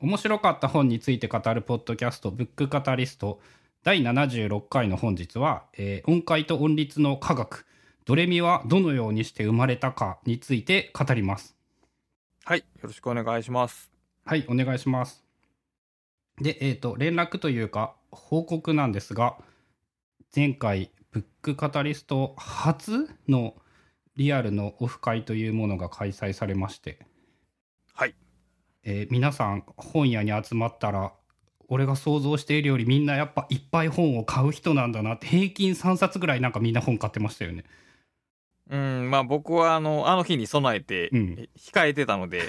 面白かった本について語るポッドキャスト、ブックカタリスト、第76回の本日は、えー音階と音律の科学、ドレミはどのようにして生まれたかについて語ります。はい、よろしくお願いします。はい、お願いします。で、えっ、と、連絡というか、報告なんですが、前回、ブックカタリスト初のリアルのオフ会というものが開催されまして、はい。えー皆さん本屋に集まったら俺が想像しているよりみんなやっぱいっぱい本を買う人なんだなって平均3冊ぐらいなんかみんな本買ってましたよね。うん、まあ僕はあの、あの日に備えて、控えてたので、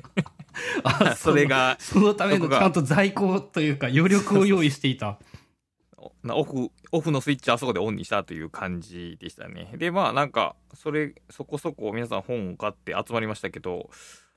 あ それがそのためのちゃんと在庫というか余力を用意していた。なオフ、オフのスイッチあそこでオンにしたという感じでしたね。で、まあなんか、それ、そこそこ皆さん本を買って集まりましたけど、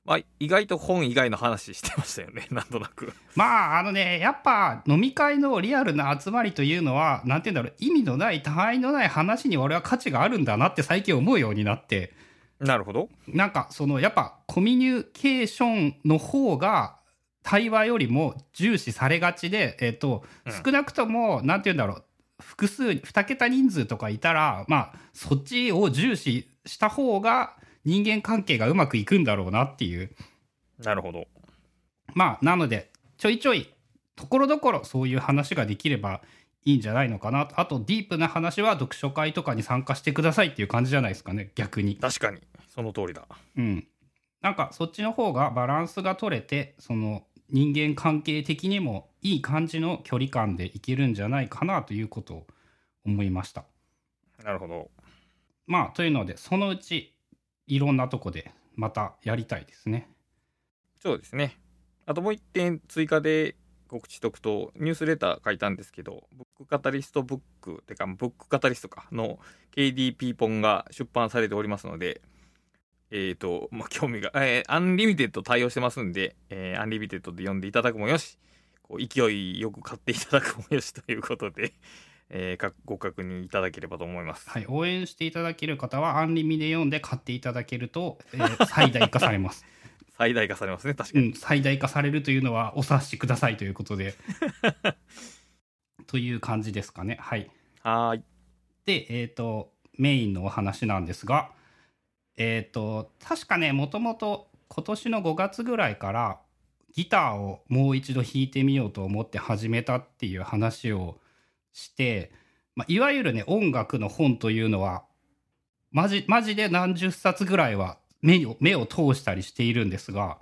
まあ意外と本以外の話してましたよね、なんとなく。まああのねやっぱ飲み会のリアルな集まりというのはなんて言うんだろう意味のない他愛のない話に俺は価値があるんだなって最近思うようになって。なるほど。なんかそのやっぱコミュニケーションの方が対話よりも重視されがちで、えっとうん少なくともなんて言うんだろう複数2桁人数とかいたらまあそっちを重視した方が人間関係がうまくいくんだろうなっていうなるほど。まあなのでちょいちょいところどころそういう話ができればいいんじゃないのかなあとディープな話は読書会とかに参加してくださいっていう感じじゃないですかね逆に。確かに、その通りだ。うん、なんかそっちの方がバランスが取れてその人間関係的にもいい感じの距離感でいけるんじゃないかなということを思いました。なるほど。まあというのでそのうちいろんなとこでまたやりたいですね。そうですね。あともう一点追加で告知とくと、ニュースレター書いたんですけど、ブックカタリストブック、てか、ブックカタリストか、の KDP 本が出版されておりますので、えっ、と、まあ、興味が、えー Unlimited 対応してますんで、えー Unlimited で読んでいただくもよし、こう勢いよく買っていただくもよしということで、えーかご確認いただければと思います。はい、応援していただける方はアンリミで読んで買っていただけると、えー最大化されます。最大化されますね、確かに。うん、最大化されるというのはお察しくださいということで。という感じですかね。はい。はーい。で、えっ、と、メインのお話なんですが、えっ、と、確かね、もともと今年の5月ぐらいから、ギターをもう一度弾いてみようと思って始めたっていう話をして、まあ、いわゆるね、音楽の本というのは、マジ、マジで何十冊ぐらいは目を、目を通したりしているんですが、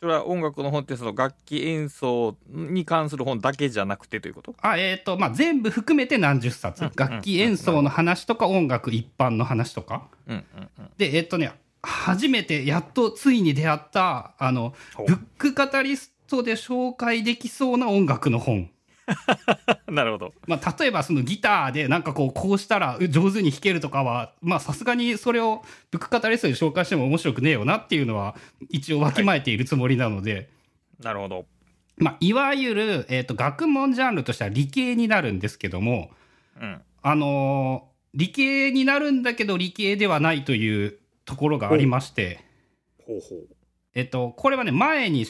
それは音楽の本ってその楽器演奏に関する本だけじゃなくてということ？あえっ、と、まあ、全部含めて何十冊。楽器演奏の話とか音楽一般の話とか。うんうんうん。で、えっとね、初めてやっとついに出会った、あの、ブックカタリストで紹介できそうな音楽の本。なるほど。まあ、例えばそのギターでなんかこう、こうしたら上手に弾けるとかは、まあ、さすがにそれをブックカタリストで紹介しても面白くねえよなっていうのは、一応わきまえているつもりなので、なるほど。まあ、いわゆる、えっと、学問ジャンルとしては理系になるんですけども、うん。あのー理系になるんだけど理系ではないというところがありまして、ほうほう。えっと、これはね、前に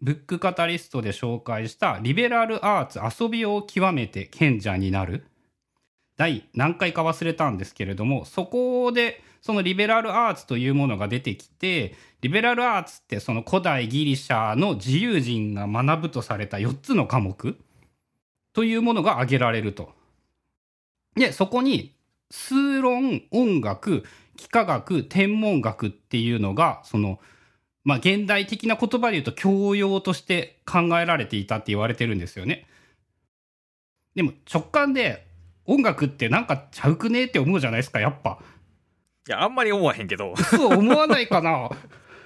ブックカタリストで紹介したリベラルアーツ遊びを極めて賢者になる。第何回か忘れたんですけれども、そこでそのリベラルアーツというものが出てきて、リベラルアーツってその古代ギリシャの自由人が学ぶとされた4つの科目というものが挙げられると。で、そこに数論、音楽、幾何学、天文学っていうのが、その、まあ、現代的な言葉で言うと教養として考えられていたって言われてるんですよね。でも直感で音楽ってなんかちゃうくねって思うじゃないですか、やっぱ。いや、あんまり思わへんけど。そう思わないかな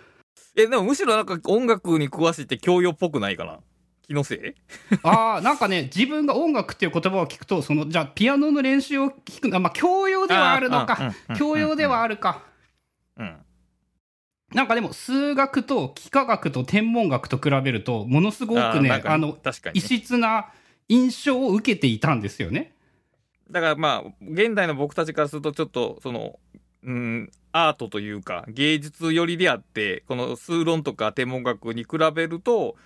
え、でもむしろなんか音楽に詳しいって教養っぽくないかな気のせい？ああ、なんかね、自分が音楽っていう言葉を聞くと、その、じゃあピアノの練習を聞くの、あまあ教養ではあるのか。教養ではあるか。うん。なんかでも数学と幾何学と天文学と比べるとものすごくねあの確かに異ね、質な印象を受けていたんですよね。だからまあ、現代の僕たちからするとちょっと、その、うん、アートというか、芸術寄りであって、この数論とか天文学に比べると、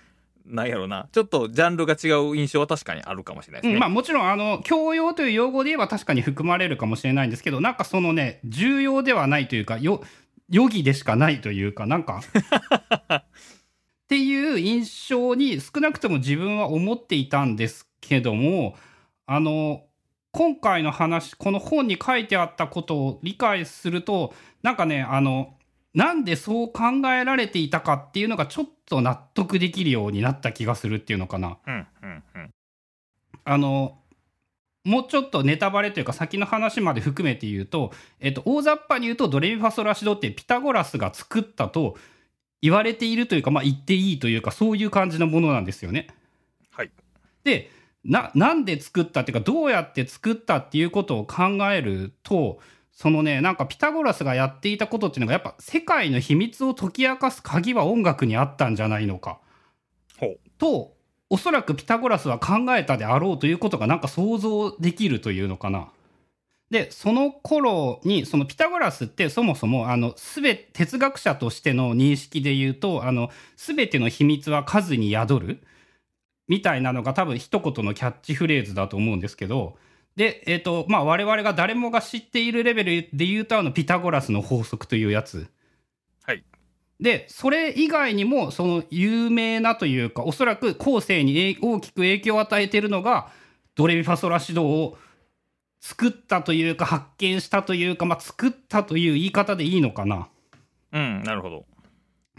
なんやろな、ちょっとジャンルが違う印象は確かにあるかもしれないですね。うんまあもちろんあの教養という用語で言えば確かに含まれるかもしれないんですけどなんかそのね重要ではないというかよ余儀でしかないというかなんかっていう印象に少なくとも自分は思っていたんですけどもあの今回の話この本に書いてあったことを理解するとなんかねあのなんでそう考えられていたかっていうのがちょっと納得できるようになった気がするっていうのかな。うんうんうん。あのもうちょっとネタバレというか先の話まで含めて言うと、えっと、大雑把に言うとドレミファソラシドってピタゴラスが作ったと言われているというか、まあ、言っていいというかそういう感じのものなんですよね。はい。でななんで作ったっていうかどうやって作ったっていうことを考えるとそのねなんかピタゴラスがやっていたことっていうのがやっぱ世界の秘密を解き明かす鍵は音楽にあったんじゃないのか。とおそらくピタゴラスは考えたであろうということがなんか想像できるというのかな。でその頃にそのピタゴラスってそもそもあの全哲学者としての認識で言うとあの全ての秘密は数に宿るみたいなのが多分一言のキャッチフレーズだと思うんですけどで、えーとまあ、我々が誰もが知っているレベルで言うとあのピタゴラスの法則というやつ。はい。でそれ以外にもその有名なというかおそらく後世に大きく影響を与えているのがドレミファソラシドを作ったというか発見したというか、まあ、作ったという言い方でいいのかなうん、なるほど。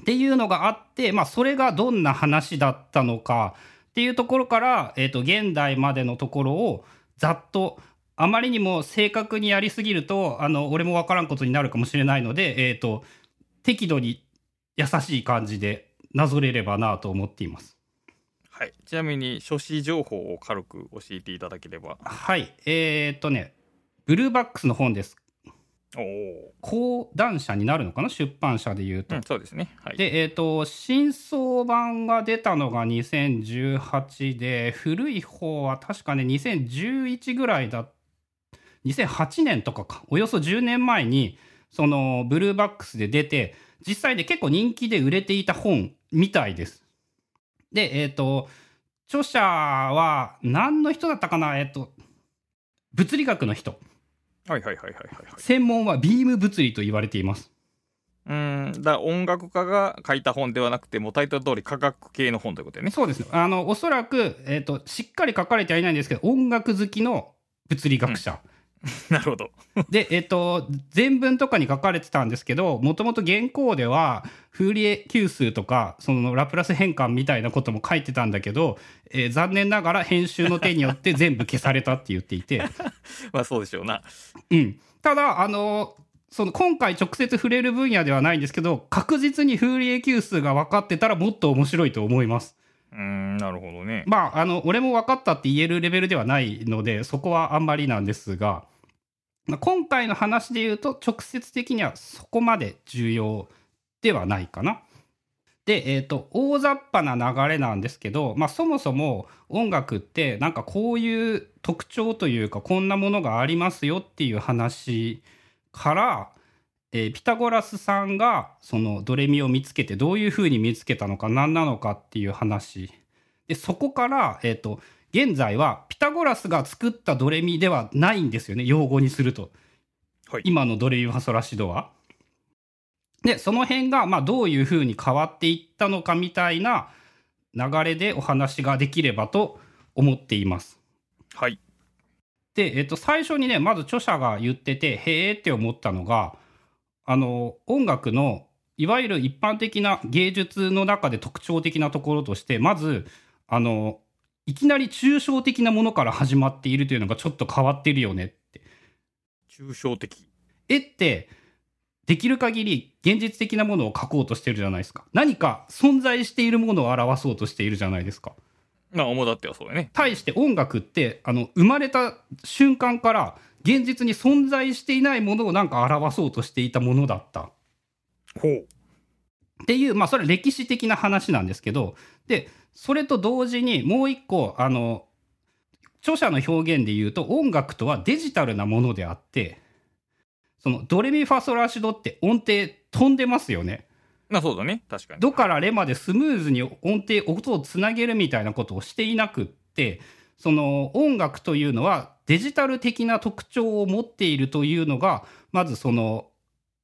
っていうのがあって、まあ、それがどんな話だったのかっていうところから、えー、と現代までのところをざっとあまりにも正確にやりすぎるとあの俺も分からんことになるかもしれないので、えー、と適度に優しい感じでなぞれればなと思っています。はい。ちなみに、書誌情報を軽く教えていただければ。はいえー、っとねブルーバックスの本です。おお。講談社になるのかな？出版社で言うと。うん、そうですね。はい。で、えっ、と、新装版が出たのが2018で、古い方は確かね、2011ぐらいだ、2008年とかか、およそ10年前に、その、ブルーバックスで出て、実際で結構人気で売れていた本みたいです。で、えっ、と、著者は何の人だったかな？えっ、と、物理学の人。はいはいはいはいはいはい。専門はビーム物理と言われています。うーん、だから音楽家が書いた本ではなくて、もうタイトル通り科学系の本ということでね。そうですね。あの、おそらく、えっ、と、しっかり書かれてはいないんですけど、音楽好きの物理学者。なるほど。で、えっ、と、全文とかに書かれてたんですけど、もともと原稿では、フーリエ級数とか、そのラプラス変換みたいなことも書いてたんだけど、えー残念ながら編集の手によって 全部消されたって言っていて、まあそうでしょうな。うん。ただ、あの、その今回直接触れる分野ではないんですけど、確実にフーリエ級数が分かってたらもっと面白いと思います。うーん、なるほどね。まあ、あの、俺も分かったって言えるレベルではないので、そこはあんまりなんですが、まあ今回の話で言うと、直接的にはそこまで重要ではないかな。で、えっ、と、大雑把な流れなんですけど、まあ、そもそも音楽って、なんかこういう特徴というか、こんなものがありますよっていう話から、えーピタゴラスさんがそのドレミを見つけてどういうふうに見つけたのか何なのかっていう話でそこから、えー、と現在はピタゴラスが作ったドレミではないんですよね用語にすると、はい今のドレミファソラシドは。でその辺が、まあ、どういうふうに変わっていったのかみたいな流れでお話ができればと思っています。はい。で、えっと、最初にねまず著者が言っててへえって思ったのがあの音楽のいわゆる一般的な芸術の中で特徴的なところとしてまずあのいきなり抽象的なものから始まっているというのがちょっと変わってるよねって。抽象的。絵ってできる限り現実的なものを描こうとしてるじゃないですか。何か存在しているものを表そうとしているじゃないですか。まあ、主だってはそうやね。対して音楽ってあの生まれた瞬間から現実に存在していないものをなんか表そうとしていたものだったほう。っていうまあそれは歴史的な話なんですけどでそれと同時にもう一個あの著者の表現で言うと音楽とはデジタルなものであってそのドレミファソラシドって音程飛んでますよね。まあそうだね確かにドからレまでスムーズに音程音をつなげるみたいなことをしていなくってその音楽というのはデジタル的な特徴を持っているというのがまずその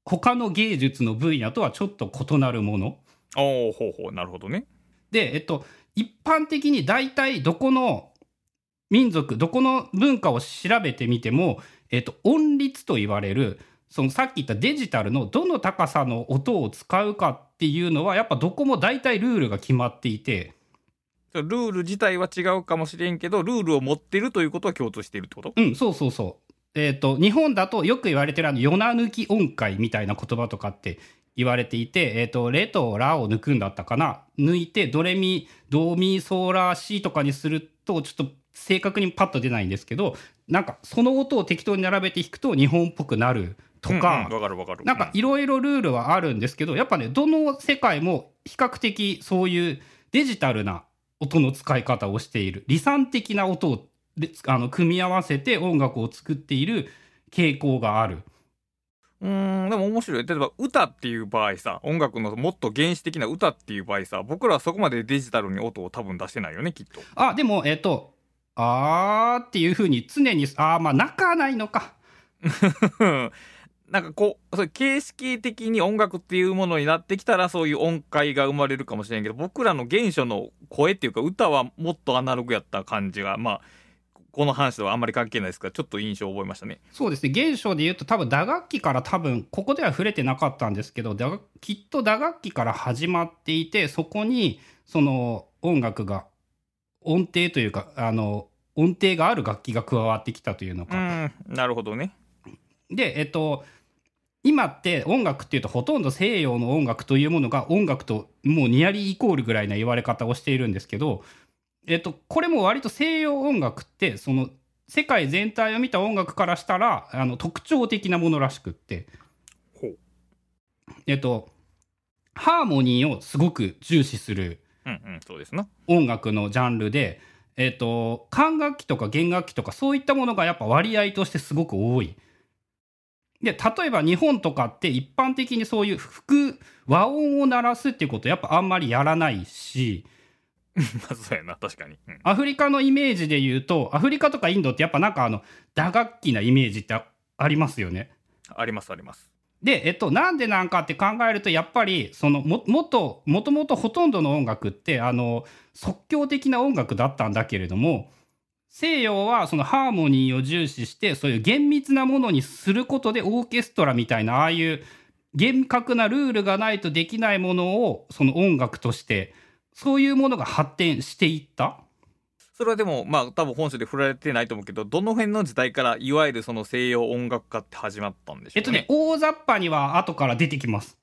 他の芸術の分野とはちょっと異なるもの。おおほうほうなるほどね。で、えっと、一般的に大体どこの民族どこの文化を調べてみても、えっと、音律と言われるそのさっき言ったデジタルのどの高さの音を使うかっていうのはやっぱどこも大体ルールが決まっていて。ルール自体は違うかもしれんけどルールを持ってるということは共通しているってこと？うんそうそうそうえっ、と日本だとよく言われてるあの「夜な抜き音階」みたいな言葉とかって言われていて、えっ、と、レとラを抜くんだったかな。抜いて、ドレミ、ドミ、ソラ、シとかにすると、ちょっと正確にパッと出ないんですけど、なんかその音を適当に並べて弾くと日本っぽくなるとか、わ、かるわかる。なんかいろいろルールはあるんですけど、やっぱね、どの世界も比較的そういうデジタルな音の使い方をしている、理算的な音をあの組み合わせて音楽を作っている傾向がある。うんでも面白い。例えば歌っていう場合さ音楽のもっと原始的な歌っていう場合さ僕らはそこまでデジタルに音を多分出してないよねきっと。あでもえっ、とあーっていうふうに常にあーまあ泣かないのか。なんかこうそれ形式的に音楽っていうものになってきたらそういう音階が生まれるかもしれんけど僕らの原初の声っていうか歌はもっとアナログやった感じがまあこの話とはあんまり関係ないですからちょっと印象を覚えましたね。そうですね。現象で言うと多分打楽器から多分ここでは触れてなかったんですけど打きっと打楽器から始まっていてそこにその音楽が音程というかあの音程がある楽器が加わってきたというのうか。んなるほどね。でえっと今って音楽っていうとほとんど西洋の音楽というものが音楽ともうニアリーイコールぐらいな言われ方をしているんですけど、えっと、これも割と西洋音楽ってその世界全体を見た音楽からしたらあの特徴的なものらしくって、えっと、ハーモニーをすごく重視するうんうんそうですな。音楽のジャンルで、えっと、管楽器とか弦楽器とかそういったものがやっぱ割合としてすごく多い。で例えば日本とかって一般的にそういう副和音を鳴らすっていうことやっぱあんまりやらないし まあそうやな確かに、うん。アフリカのイメージで言うとアフリカとかインドってやっぱなんかあの打楽器なイメージってあありますよね。ありますあります。で、えっと、なんでなんかって考えるとやっぱりそのももともともとほとんどの音楽ってあの即興的な音楽だったんだけれども西洋はそのハーモニーを重視してそういう厳密なものにすることでオーケストラみたいなああいう厳格なルールがないとできないものをその音楽としてそういうものが発展していった？それはでもまあ多分本書で振られてないと思うけどどの辺の時代からいわゆるその西洋音楽家って始まったんでしょうねえっとね、大雑把には後から出てきます。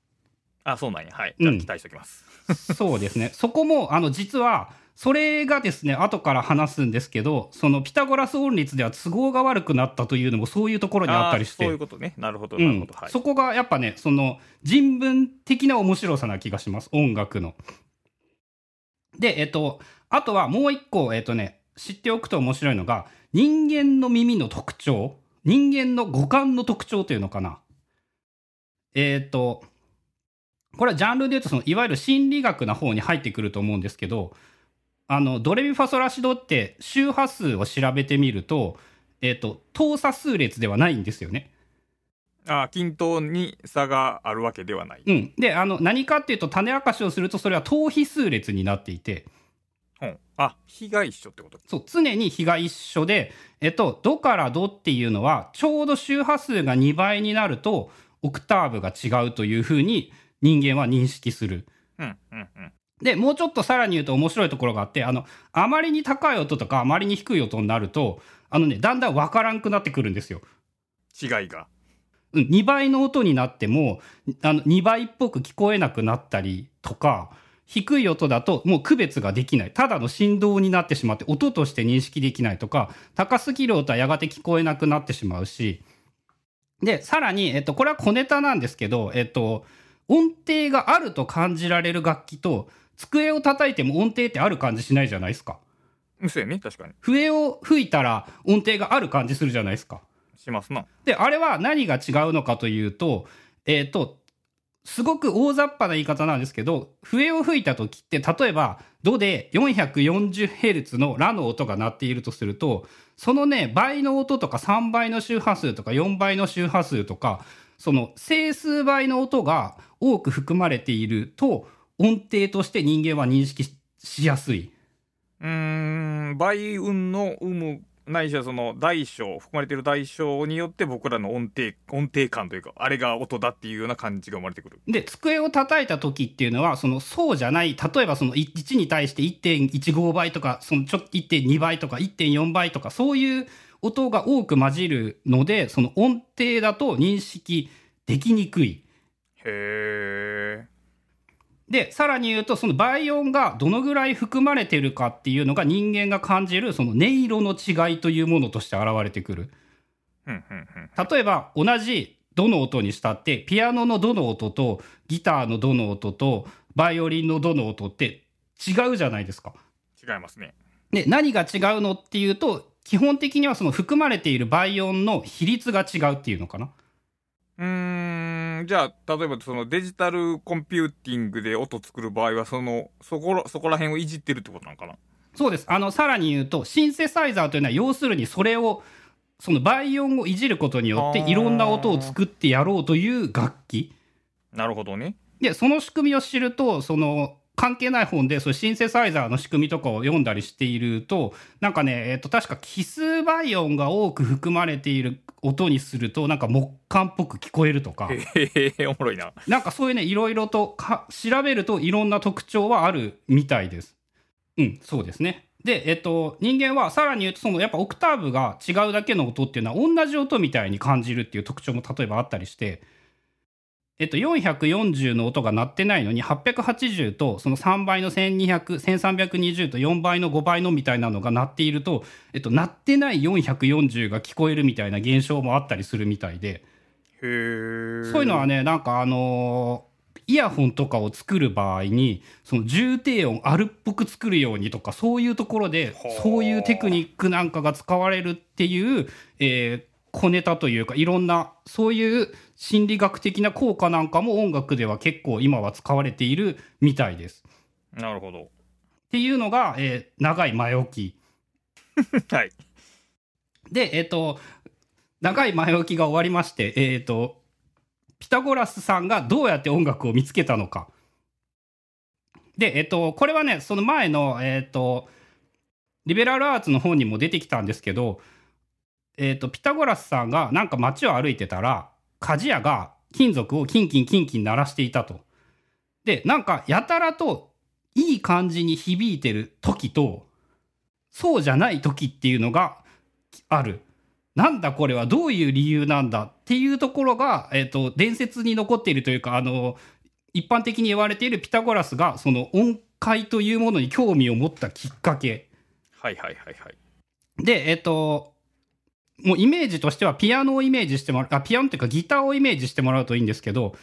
あそうなんやはいうんじゃあ期待しておきます、そうですね。そこも、あの、実は、それがですね、後から話すんですけど、そのピタゴラス音律では都合が悪くなったというのもそういうところにあったりして。そういうことねなるほどうんなるほど、はいそこがやっぱね、その人文的な面白さな気がします、音楽の。で、えっと、あとはもう一個、えっとね、知っておくと面白いのが、人間の耳の特徴、人間の五感の特徴というのかな。えっと、これはジャンルで言うとその、いわゆる心理学な方に入ってくると思うんですけど、あの、ドレミファソラシドって周波数を調べてみると、えっと、等差数列ではないんですよね。あー均等に差があるわけではない、うん、であの何かっていうと種明かしをするとそれは等比数列になっていて。うん、あ比が一緒ってこと？そう常に比が一緒で、えっと、ドからドっていうのはちょうど周波数が2倍になるとオクターブが違うというふうに人間は認識する。うんうんうん。でもうちょっとさらに言うと面白いところがあってあのあまりに高い音とかあまりに低い音になるとあの、ね、だんだん分からんくなってくるんですよ。違いがうん、2倍の音になってもあの2倍っぽく聞こえなくなったりとか低い音だともう区別ができない。ただの振動になってしまって音として認識できないとか高すぎる音はやがて聞こえなくなってしまうし。でさらに、えっと、これは小ネタなんですけど、えっと、音程があると感じられる楽器と机を叩いても音程ってある感じしないじゃないですか。うんそうやね確かに。笛を吹いたら音程がある感じするじゃないですかしますなで、あれは何が違うのかというと、えっ、と、すごく大雑把な言い方なんですけど、笛を吹いた時って、例えば、ドで 440Hz のラの音が鳴っているとすると、そのね、倍の音とか3倍の周波数とか4倍の周波数とか、その整数倍の音が多く含まれていると、音程として人間は認識しやすい。うーん、倍運の有無ないしはその大小含まれている大小によって僕らの音程音程感というかあれが音だっていうような感じが生まれてくるで机を叩いた時っていうのはそのそうじゃない例えばその1に対して1.15倍とかそのちょ1.2倍とか1.4倍とかそういう音が多く混じるのでその音程だと認識できにくい。へーで、さらに言うと、その倍音がどのぐらい含まれてるかっていうのが人間が感じるその音色の違いというものとして現れてくる。例えば、同じどの音にしたって、ピアノのどの音とギターのどの音とバイオリンのどの音って違うじゃないですか。違いますね。で、何が違うのっていうと、基本的にはその含まれている倍音の比率が違うっていうのかな。うーん、じゃあ、例えばそのデジタルコンピューティングで音作る場合は、その、そこら、そこら辺をいじってるってことなのかな？そうです。あの、さらに言うと、シンセサイザーというのは、要するにそれを、その倍音をいじることによって、いろんな音を作ってやろうという楽器。なるほどね。で、その仕組みを知ると、その、関係ない本で、そうシンセサイザーの仕組みとかを読んだりしていると、なんかね、えっと、確か奇数倍音が多く含まれている音にすると、なんか木管っぽく聞こえるとか。へえ、おもろいな。なんかそういうね、いろいろとか調べるといろんな特徴はあるみたいです。うん、そうですね。で、えっと、人間はさらに言うと、そのやっぱオクターブが違うだけの音っていうのは同じ音みたいに感じるっていう特徴も例えばあったりして、えっと、440の音が鳴ってないのに880とその3倍の1200、1320と4倍の5倍のみたいなのが鳴っていると、えっと、鳴ってない440が聞こえるみたいな現象もあったりするみたいで、そういうのはね、なんかあのー、イヤホンとかを作る場合に、その重低音あるっぽく作るようにとか、そういうところで、そういうテクニックなんかが使われるっていう、えー、小ネタというか、いろんな、そういう心理学的な効果なんかも音楽では結構今は使われているみたいです。なるほど。っていうのが、えー、長い前置き。はい。で、えっ、ー、と、長い前置きが終わりまして、えっ、ー、と、ピタゴラスさんがどうやって音楽を見つけたのか。で、えっ、と、これはね、その前の、えっ、と、リベラルアーツの本にも出てきたんですけど、えっ、と、ピタゴラスさんがなんか街を歩いてたら、鍛冶屋が金属をキンキンキンキン鳴らしていたと。で、なんかやたらといい感じに響いてる時と、そうじゃない時っていうのがある。なんだこれはどういう理由なんだっていうところが、えっ、ー、と、伝説に残っているというか、あの、一般的に言われているピタゴラスが、その音階というものに興味を持ったきっかけ。はいはいはいはい。で、えっ、ー、と、もうイメージとしてはピアノをイメージしてもらう、あ、ピアノっていうかギターをイメージしてもらうといいんですけど、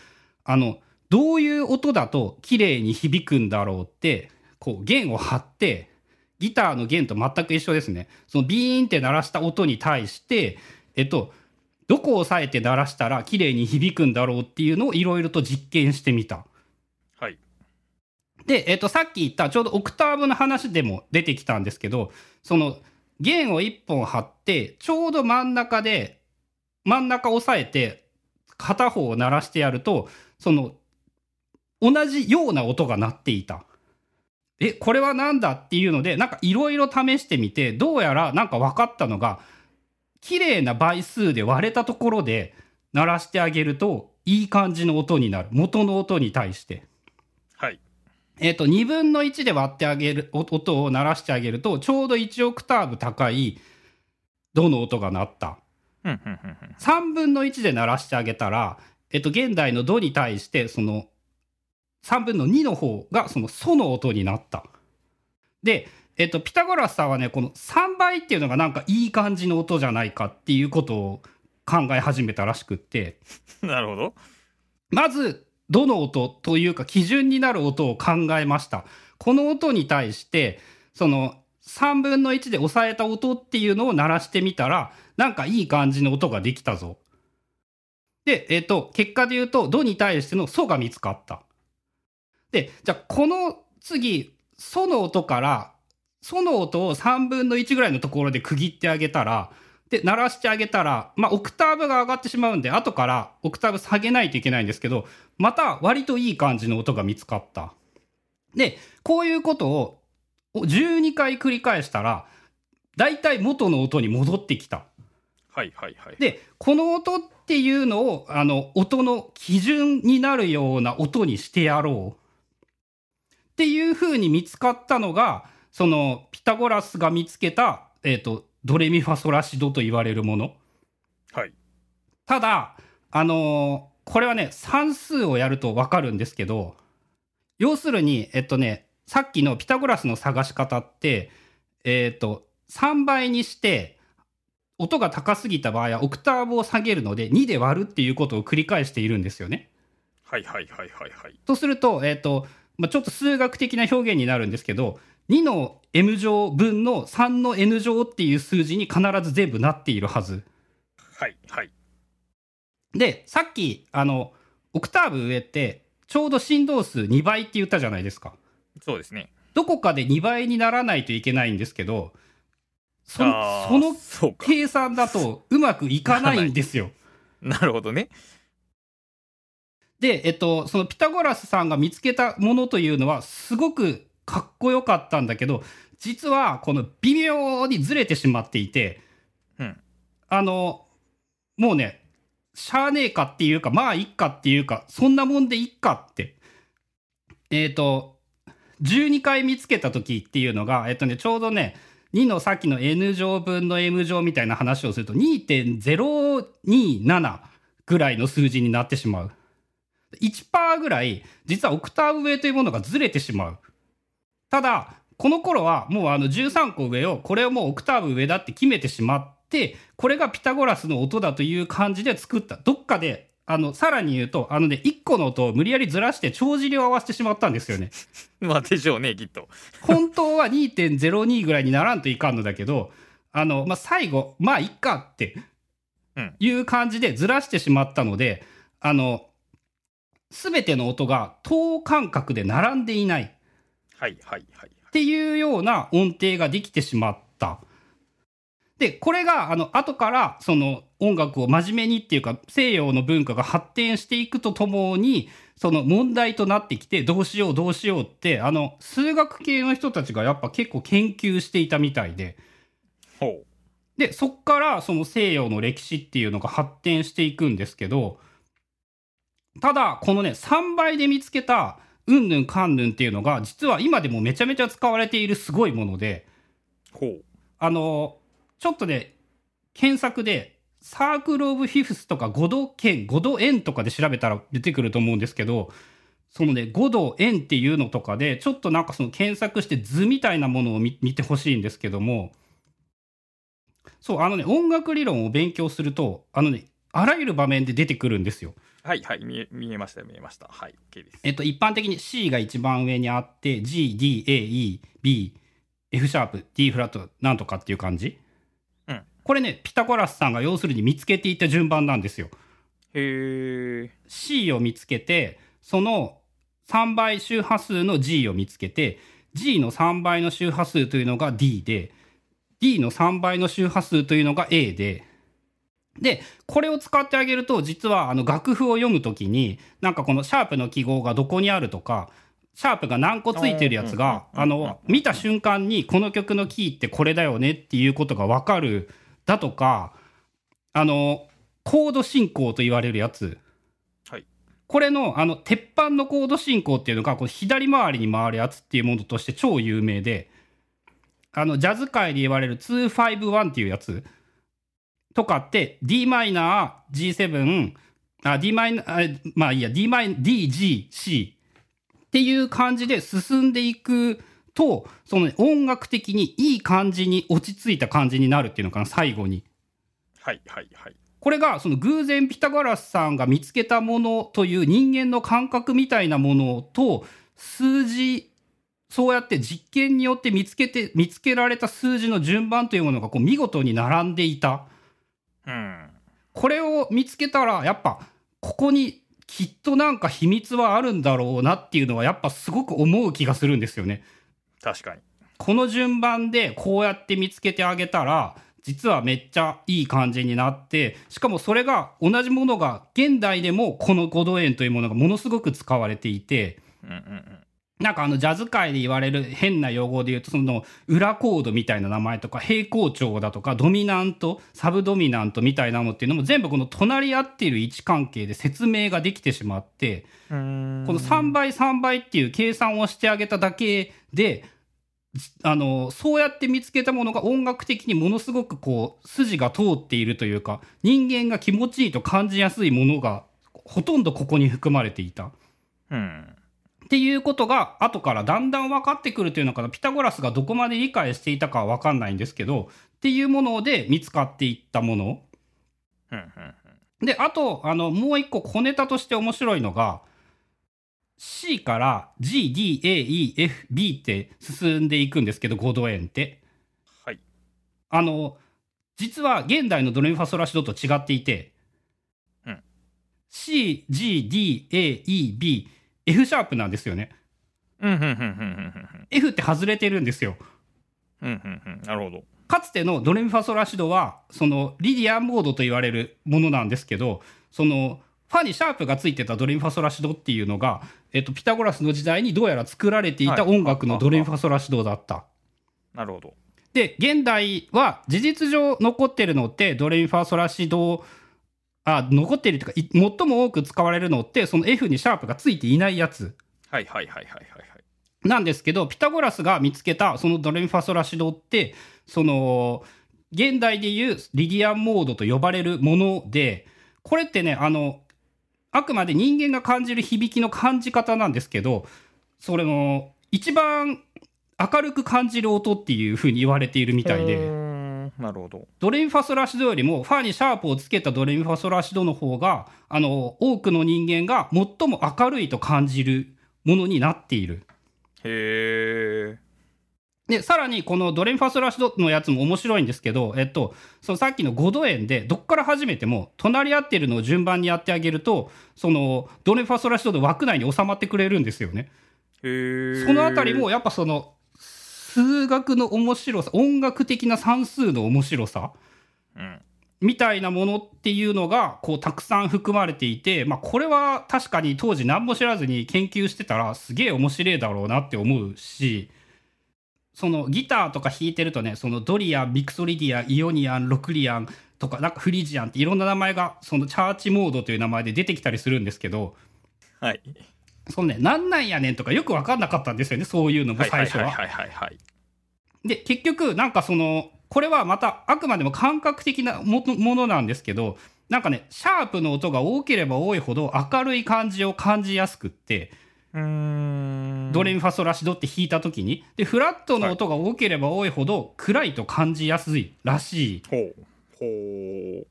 あの、どういう音だと綺麗に響くんだろうって、こう弦を張って、ギターの弦と全く一緒ですね。そのビーンって鳴らした音に対して、えっと、どこを押さえて鳴らしたら綺麗に響くんだろうっていうのをいろいろと実験してみた。はい。で、えっと、さっき言ったちょうどオクターブの話でも出てきたんですけど、その、弦を1本張って、ちょうど真ん中で、真ん中押さえて、片方を鳴らしてやると、その、同じような音が鳴っていた。え、これは何だっていうので、なんかいろいろ試してみて、どうやらなんか分かったのが、綺麗な倍数で割れたところで鳴らしてあげると、いい感じの音になる。元の音に対して。はい。えっ、ー、と、2分の1で割ってあげる、音を鳴らしてあげると、ちょうど1オクターブ高い、どの音が鳴った。3分の1で鳴らしてあげたら、えっ、ー、と、現代のドに対して、その、3分の2の方が、そのソの音になった。で、えっ、ー、と、ピタゴラスさんはね、この3倍っていうのがなんかいい感じの音じゃないかっていうことを考え始めたらしくって。なるほど。まず、どの音というか基準になる音を考えました。この音に対して、その3分の1で抑えた音っていうのを鳴らしてみたら、なんかいい感じの音ができたぞ。で、えっ、と、結果で言うと、ドに対してのソが見つかった。で、じゃあ、この次、ソの音から、ソの音を3分の1ぐらいのところで区切ってあげたら、で、鳴らしてあげたら、まあ、オクターブが上がってしまうんで、後からオクターブ下げないといけないんですけど、また割といい感じの音が見つかった。で、こういうことを12回繰り返したら、だいたい元の音に戻ってきた。はいはいはい。で、この音っていうのを、あの、音の基準になるような音にしてやろう。っていう風に見つかったのが、その、ピタゴラスが見つけた、えっ、と、ドレミファソラシドと言われるもの。はい。ただ、あのーこれはね、算数をやるとわかるんですけど、要するに、えっとね、さっきのピタゴラスの探し方って、えっと、3倍にして、音が高すぎた場合はオクターブを下げるので、2で割るっていうことを繰り返しているんですよね。はいはいはいはいはい。とすると、えっと、まあ、ちょっと数学的な表現になるんですけど、2の m 乗分の3の n 乗っていう数字に必ず全部なっているはず。はいはい。で、さっき、あの、オクターブ上って、ちょうど振動数2倍って言ったじゃないですか。そうですね。どこかで2倍にならないといけないんですけど、そその。計算だとうまくいかないんですよ。なるほどね。で、えっと、そのピタゴラスさんが見つけたものというのは、すごくかっこよかったんだけど、実はこの微妙にずれてしまっていて、うん。あの、もうね、しゃあねえかっていうか、まあいっかっていうか、そんなもんでいっかって。えっ、と、12回見つけた時っていうのが、えっ、とね、ちょうどね、2のさっきの n 乗分の m 乗みたいな話をすると2.027ぐらいの数字になってしまう。1%ぐらい、実はオクターブ上というものがずれてしまう。ただ、この頃はもうあの13個上を、これをもうオクターブ上だって決めてしまって、これがピタゴラスの音だという感じで作った。どっかで、あの、さらに言うと、あのね、1個の音を無理やりずらして帳尻を合わせてしまったんですよね。まあでしょうね、きっと。本当は2.02ぐらいにならんといかんのだけど、あの、まあ、最後、まあ、いっかってうんいう感じでずらしてしまったので、あの、すべての音が等間隔で並んでいないっはいはいはい。ていうような音程ができてしまった。で、これが、あの、後から、その音楽を真面目にっていうか、西洋の文化が発展していくとともに、その問題となってきて、どうしようどうしようって、あの、数学系の人たちがやっぱ結構研究していたみたいで、ほう。で、そっからその西洋の歴史っていうのが発展していくんですけど、ただ、このね、3倍で見つけた、うんぬんかんぬんっていうのが、実は今でもめちゃめちゃ使われているすごいもので、ほう。あの、ちょっとね、検索で、サークル・オブ・フィフスとか5度圏、5度円とかで調べたら出てくると思うんですけど、そのね、5度円っていうのとかで、ちょっとなんかその検索して図みたいなものを見見てほしいんですけども、そう、あのね、音楽理論を勉強すると、あのね、あらゆる場面で出てくるんですよ。はいはい。見え、見えました見えました。はい。OK です。えっと、一般的に C が一番上にあって、G、D、A、E、B、F シャープ、D フラット、なんとかっていう感じ？うんこれね、ピタゴラスさんが要するに見つけていた順番なんですよ。へえ。C を見つけて、その3倍周波数の G を見つけて、G の3倍の周波数というのが D で、D の3倍の周波数というのが A で、で、これを使ってあげると、実はあの楽譜を読むときに、なんかこのシャープの記号がどこにあるとか、シャープが何個ついてるやつが、あの、見た瞬間にこの曲のキーってこれだよねっていうことがわかる、だとか、あの、コード進行と言われるやつ。はい。これの、あの、鉄板のコード進行っていうのが、こう左回りに回るやつっていうものとして超有名で、あの、ジャズ界で言われる251っていうやつとかって、d マイナー G7、あ、d マイナー、あまあいいや、d マイ、D、G、C っていう感じで進んでいくと、その、ね、音楽的にいい感じに落ち着いた感じになるっていうのかな、最後に。はいはいはい。これがその偶然ピタゴラスさんが見つけたものという人間の感覚みたいなものと数字そうやって実験によって見つけて見つけられた数字の順番というものがこう見事に並んでいたうん。これを見つけたらやっぱここにきっとなんか秘密はあるんだろうなっていうのはやっぱすごく思う気がするんですよね。確かに。この順番でこうやって見つけてあげたら実はめっちゃいい感じになってしかもそれが同じものが現代でもこの5度円というものがものすごく使われていてうんうんうん。なんかあのジャズ界で言われる変な用語で言うとその裏コードみたいな名前とか平行調だとかドミナントサブドミナントみたいなのっていうのも全部この隣り合っている位置関係で説明ができてしまってこのこの3倍3倍っていう計算をしてあげただけでじあのそうやって見つけたものが音楽的にものすごくこう筋が通っているというか人間が気持ちいいと感じやすいものがほとんどここに含まれていた。うん。っていうことが後からだんだん分かってくるというのかな。ピタゴラスがどこまで理解していたかは分かんないんですけどっていうもので見つかっていったもの。であとあのもう一個小ネタとして面白いのが C から GDAEFB って進んでいくんですけど5度円って。はい。あの実は現代のドレミファソラシドと違っていて、うん。CGDAEB F シャープなんですよね F って外れてるんですよ。なるほど。かつてのドレミファソラシドはそのリディアンモードと言われるものなんですけどそのファにシャープがついてたドレミファソラシドっていうのが、えっと、ピタゴラスの時代にどうやら作られていたはい音楽のドレミファソラシドだった。なるほど。で現代は事実上残ってるのってドレミファソラシドあ残ってるというかい最も多く使われるのってその F にシャープがついていないやつ。はいはいはいはいはいはい。なんですけどピタゴラスが見つけたそのドレミファソラシドってその現代でいうリディアンモードと呼ばれるものでこれってねあのあくまで人間が感じる響きの感じ方なんですけどそれの一番明るく感じる音っていう風に言われているみたいうでなるほど。ドレミファソラシドよりもファにシャープをつけたドレミファソラシドの方があの多くの人間が最も明るいと感じるものになっている。へえ。で、さらにこのドレミファソラシドのやつも面白いんですけど、えっと、そのさっきの5度円で、どっから始めても、隣り合ってるのを順番にやってあげると、その、ドレミファソラシドの枠内に収まってくれるんですよね。そのあたりも、やっぱその、数学の面白さ、音楽的な算数の面白さ、うん。みたいなものっていうのが、こう、たくさん含まれていて、まあ、これは確かに当時何も知らずに研究してたら、すげえ面白いだろうなって思うし、そのギターとか弾いてるとね、そのドリアン、ミクソリディアン、イオニアン、ロクリアンとか、なんかフリジアンっていろんな名前が、そのチャーチモードという名前で出てきたりするんですけど、はい。そのね、なんなんやねんとかよく分かんなかったんですよね、そういうのもはいは最初は。いはいはいはいはい。で結局なんかそのこれはまたあくまでも感覚的なものなんですけどなんかねシャープの音が多ければ多いほど明るい感じを感じやすくって。ドレミファソラシドって弾いた時にでフラットの音が多ければ多いほど暗いと感じやすいらしい。ほう。ほう。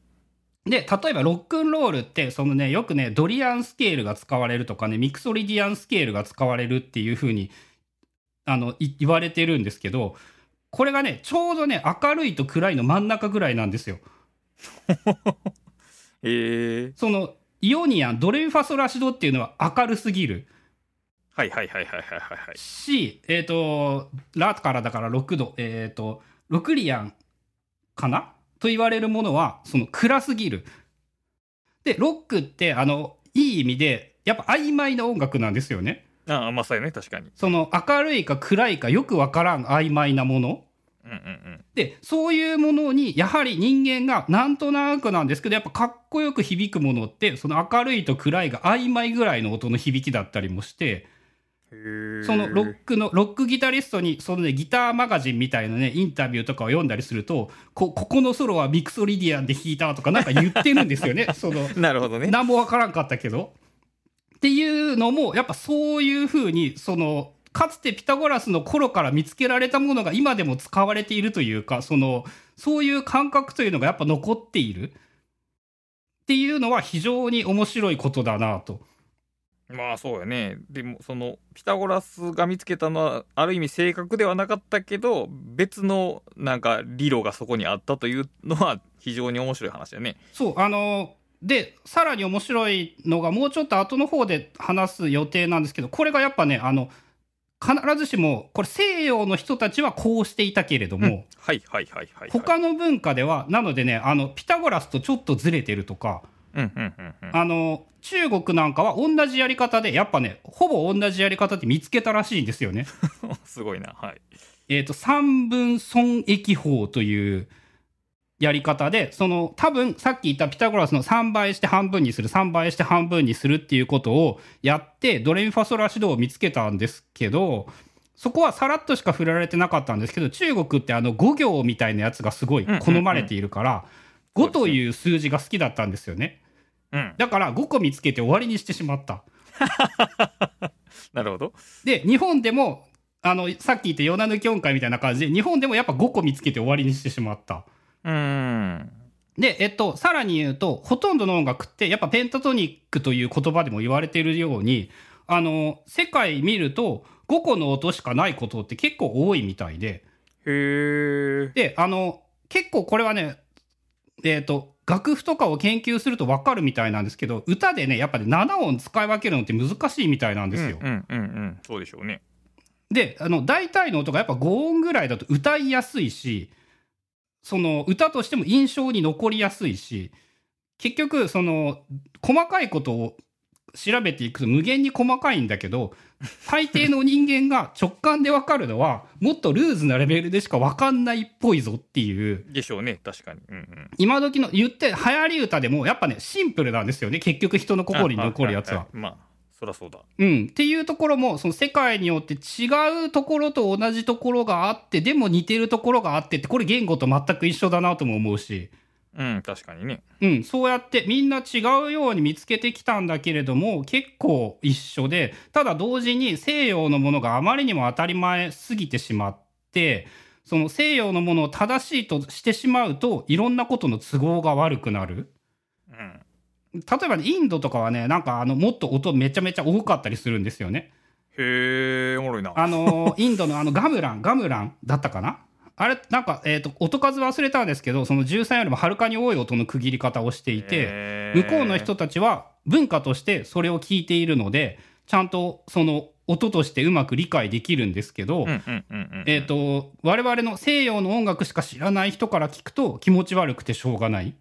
で例えばロックンロールってそのねよくねドリアンスケールが使われるとかねミクソリディアンスケールが使われるっていう風にあのい言われてるんですけどこれがねちょうどね明るいと暗いの真ん中ぐらいなんですよ。へえ。そのイオニアンドレミファソラシドっていうのは明るすぎるはいはいはいはいはいはいはい。しえっ、とラからだから6度えっ、とロクリアンかなと言われるものはその暗すぎるでロックってあのいい意味でやっぱ曖昧な音楽なんですよねああ、まあそうやね、確かに。その明るいか暗いかよくわからん曖昧なものうんうんうん。でそういうものにやはり人間がなんとなくなんですけどやっぱかっこよく響くものってその明るいと暗いが曖昧ぐらいの音の響きだったりもして。そのロックのロックギタリストにそのねギターマガジンみたいなねインタビューとかを読んだりするとこここのソロはミクソリディアンで弾いたとかなんか言ってるんですよね そのなるほどね。何もわからんかったけど。っていうのもやっぱそういうふうにそのかつてピタゴラスの頃から見つけられたものが今でも使われているというかそのそういう感覚というのがやっぱ残っているっていうのは非常に面白いことだなと。まあそうやね。でもそのピタゴラスが見つけたのはある意味正確ではなかったけど別のなんか理論がそこにあったというのは非常に面白い話だね。そうあのでさらに面白いのがもうちょっと後の方で話す予定なんですけどこれがやっぱねあの必ずしもこれ西洋の人たちはこうしていたけれども、うんはいはいはいはいはい。他の文化ではなのでねあのピタゴラスとちょっとずれてるとか。あの中国なんかは同じやり方でやっぱねほぼ同じやり方で見つけたらしいんですよね。すごいな。はい。えっ、と三分損益法というやり方でその多分さっき言ったピタゴラスの3倍して半分にする3倍して半分にするっていうことをやってドレミファソラシドを見つけたんですけどそこはさらっとしか触れられてなかったんですけど中国ってあの5行みたいなやつがすごい好まれているから5という数字が好きだったんですよねうん。だから5個見つけて終わりにしてしまった なるほど。で日本でもあのさっき言ったヨナ抜き音階みたいな感じで日本でもやっぱ5個見つけて終わりにしてしまったうーん。で、えっと、さらに言うと、ほとんどの音楽って、やっぱペンタトニックという言葉でも言われているように、あの、世界見ると、5個の音しかないことって結構多いみたいで、へえ。で、あの、結構これはね、えっと、楽譜とかを研究すると分かるみたいなんですけど、歌でね、やっぱり7音使い分けるのって難しいみたいなんですよ。うんうんうんうん。そうでしょうね。で、あの、大体の音がやっぱ5音ぐらいだと歌いやすいし、その歌としても印象に残りやすいし、結局、その、細かいことを調べていくと無限に細かいんだけど、大抵の人間が直感でわかるのは、もっとルーズなレベルでしかわかんないっぽいぞっていう、でしょうね。確かに。うんうん。今時の言って流行り歌でもやっぱね、シンプルなんですよね。結局人の心に残るやつは。まあ、そらそうだ。うん、っていうところもその世界によって違うところと同じところがあってでも似てるところがあってってこれ言語と全く一緒だなとも思うし、うん、確かにね。うん、そうやってみんな違うように見つけてきたんだけれども結構一緒でただ同時に西洋のものがあまりにも当たり前すぎてしまってその西洋のものを正しいとしてしまうといろんなことの都合が悪くなる。うん。例えばねインドとかはねなんかあのもっと音めちゃめちゃ多かったりするんですよね。へえ、おもろいな。あのインドのあのガムラン、ガムランだったかな？あれ、なんか、えっ、と、音数忘れたんですけど、その13よりもはるかに多い音の区切り方をしていて、向こうの人たちは文化としてそれを聞いているので、ちゃんとその音としてうまく理解できるんですけど。えっ、と、我々の西洋の音楽しか知らない人から聞くと気持ち悪くてしょうがない。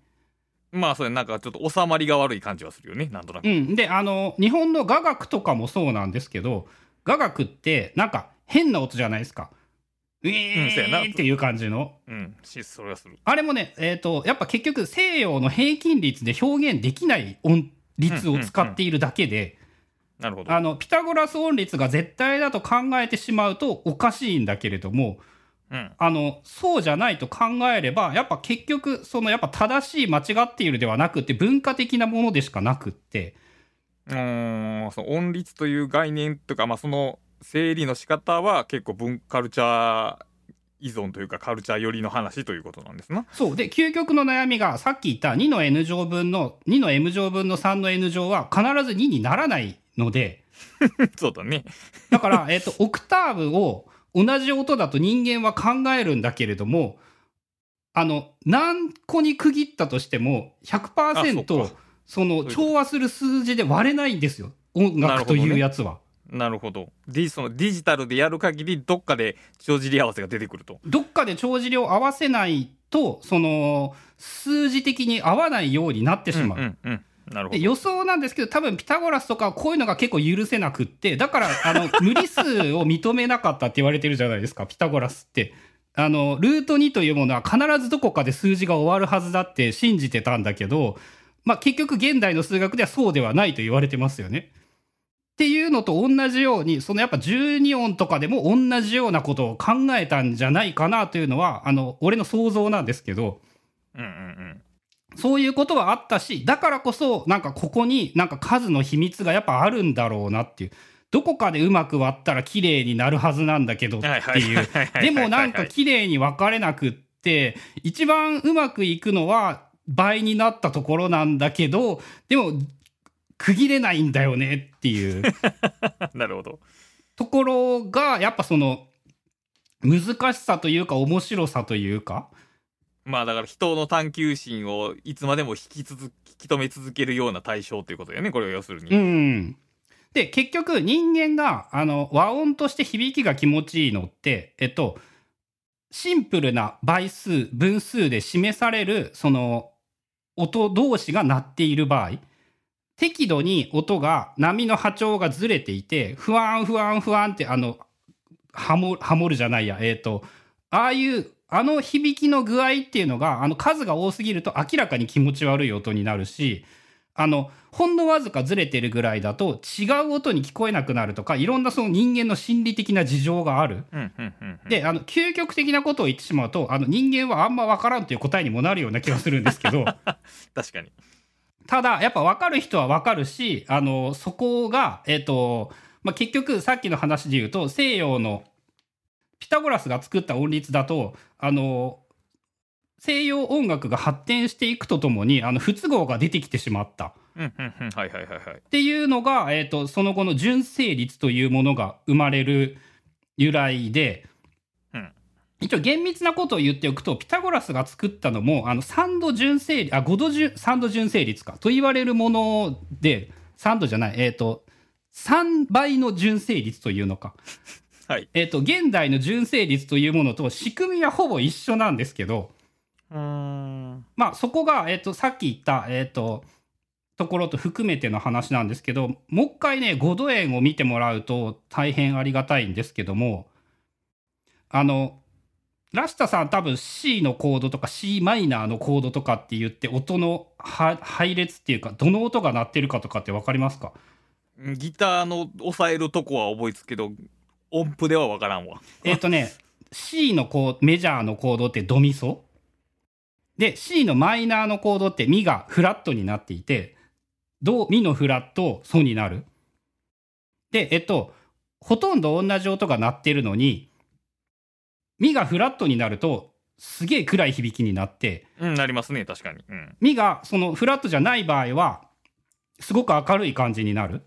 まあ、それなんかちょっと収まりが悪い感じはするよね。なんとなく。うん。で、あの、日本の雅楽とかもそうなんですけど、雅楽ってなんか変な音じゃないですか。ウィーンっていう感じの。うん。し、それはする。あれもね、えっ、と、やっぱ結局西洋の平均率で表現できない音率を使っているだけで、なるほど。あの、ピタゴラス音率が絶対だと考えてしまうとおかしいんだけれども、うん。あの、そうじゃないと考えれば、やっぱ結局、そのやっぱ正しい間違っているではなくて、文化的なものでしかなくって、うーん、その音律という概念とか、まあ、その整理の仕方は結構文カルチャー依存というかカルチャー寄りの話ということなんですな。そう。で、究極の悩みが、さっき言った2の n 乗分の、2の m 乗分の3の n 乗は必ず2にならないので、そうだね。だから、えっと、オクターブを同じ音だと人間は考えるんだけれども、あの、何個に区切ったとしても、あそ100%っかそのそういうこと調和する数字で割れないんですよ。音楽というやつは。なるほど。ディそのデジタルでやる限りどっかで帳尻合わせが出てくると。どっかで帳尻を合わせないと、その、数字的に合わないようになってしまう。うんうんうん。なるほでど。予想なんですけど多分ピタゴラスとかはこういうのが結構許せなくってだからあの 無理数を認めなかったって言われてるじゃないですかピタゴラスって。あのルート2というものは必ずどこかで数字が終わるはずだって信じてたんだけど、まあ、結局現代の数学ではそうではないと言われてますよね。っていうのと同じようにそのやっぱ12音とかでも同じようなことを考えたんじゃないかなというのはあの俺の想像なんですけど。うんうんうん。そういうことはあったし、だからこそ、なんかここになんか数の秘密がやっぱあるんだろうなっていう。どこかでうまく割ったら綺麗になるはずなんだけどってはいう。でもなんか綺麗に分かれなくって、一番うまくいくのは倍になったところなんだけど、でも区切れないんだよねっていう なるほど。ところが、やっぱその難しさというか面白さというか、まあだから人の探求心をいつまでも引き続き止め続けるような対象ということだよねこれは要するに。うん。で、結局人間が、あの、和音として響きが気持ちいいのって、えっと、シンプルな倍数、分数で示される、その、音同士が鳴っている場合、適度に音が、波の波長がずれていて、不安、不安、不安って、あの、ハモ、ハモるじゃないや、えっ、と、ああいう、あの響きの具合っていうのが、あの数が多すぎると明らかに気持ち悪い音になるし、あの、ほんのわずかずれてるぐらいだと違う音に聞こえなくなるとか、いろんなその人間の心理的な事情がある。で、あの、究極的なことを言ってしまうと、あの、人間はあんまわからんという答えにもなるような気がするんですけど、確かに。ただ、やっぱ分かる人は分かるし、あの、そこが、えっ、と、まあ、結局、さっきの話で言うと、西洋のピタゴラスが作った音律だと、あの、西洋音楽が発展していくとともに、あの、不都合が出てきてしまった。うんうんうん。はいはいはいはい。っていうのが、えっ、と、その後の純正律というものが生まれる由来で、うん一応厳密なことを言っておくと、ピタゴラスが作ったのも、あの、3度純正律、あ、5度純、3度純正律か、と言われるもので、3度じゃない、えっ、と、3倍の純正律というのか。はい。えっ、と、現代の純正律というものと仕組みはほぼ一緒なんですけど、うーん。まあそこが、えっ、と、さっき言った、えっ、と、ところと含めての話なんですけど、もう一回ね、5度円を見てもらうと大変ありがたいんですけども、あの、ラシタさん多分 C のコードとか C マイナーのコードとかって言って音のは配列っていうか、どの音が鳴ってるかとかってわかりますか？ギターの押さえるとこは覚えつくけど、音符ではわからんわ。えっ、とね、C のコーメジャーのコードってドミソ？で、C のマイナーのコードってミがフラットになっていて、ド、ミのフラット、ソになる？で、えっと、ほとんど同じ音が鳴ってるのに、ミがフラットになると、すげえ暗い響きになって、うん、なりますね、確かに。うん。ミがそのフラットじゃない場合は、すごく明るい感じになる。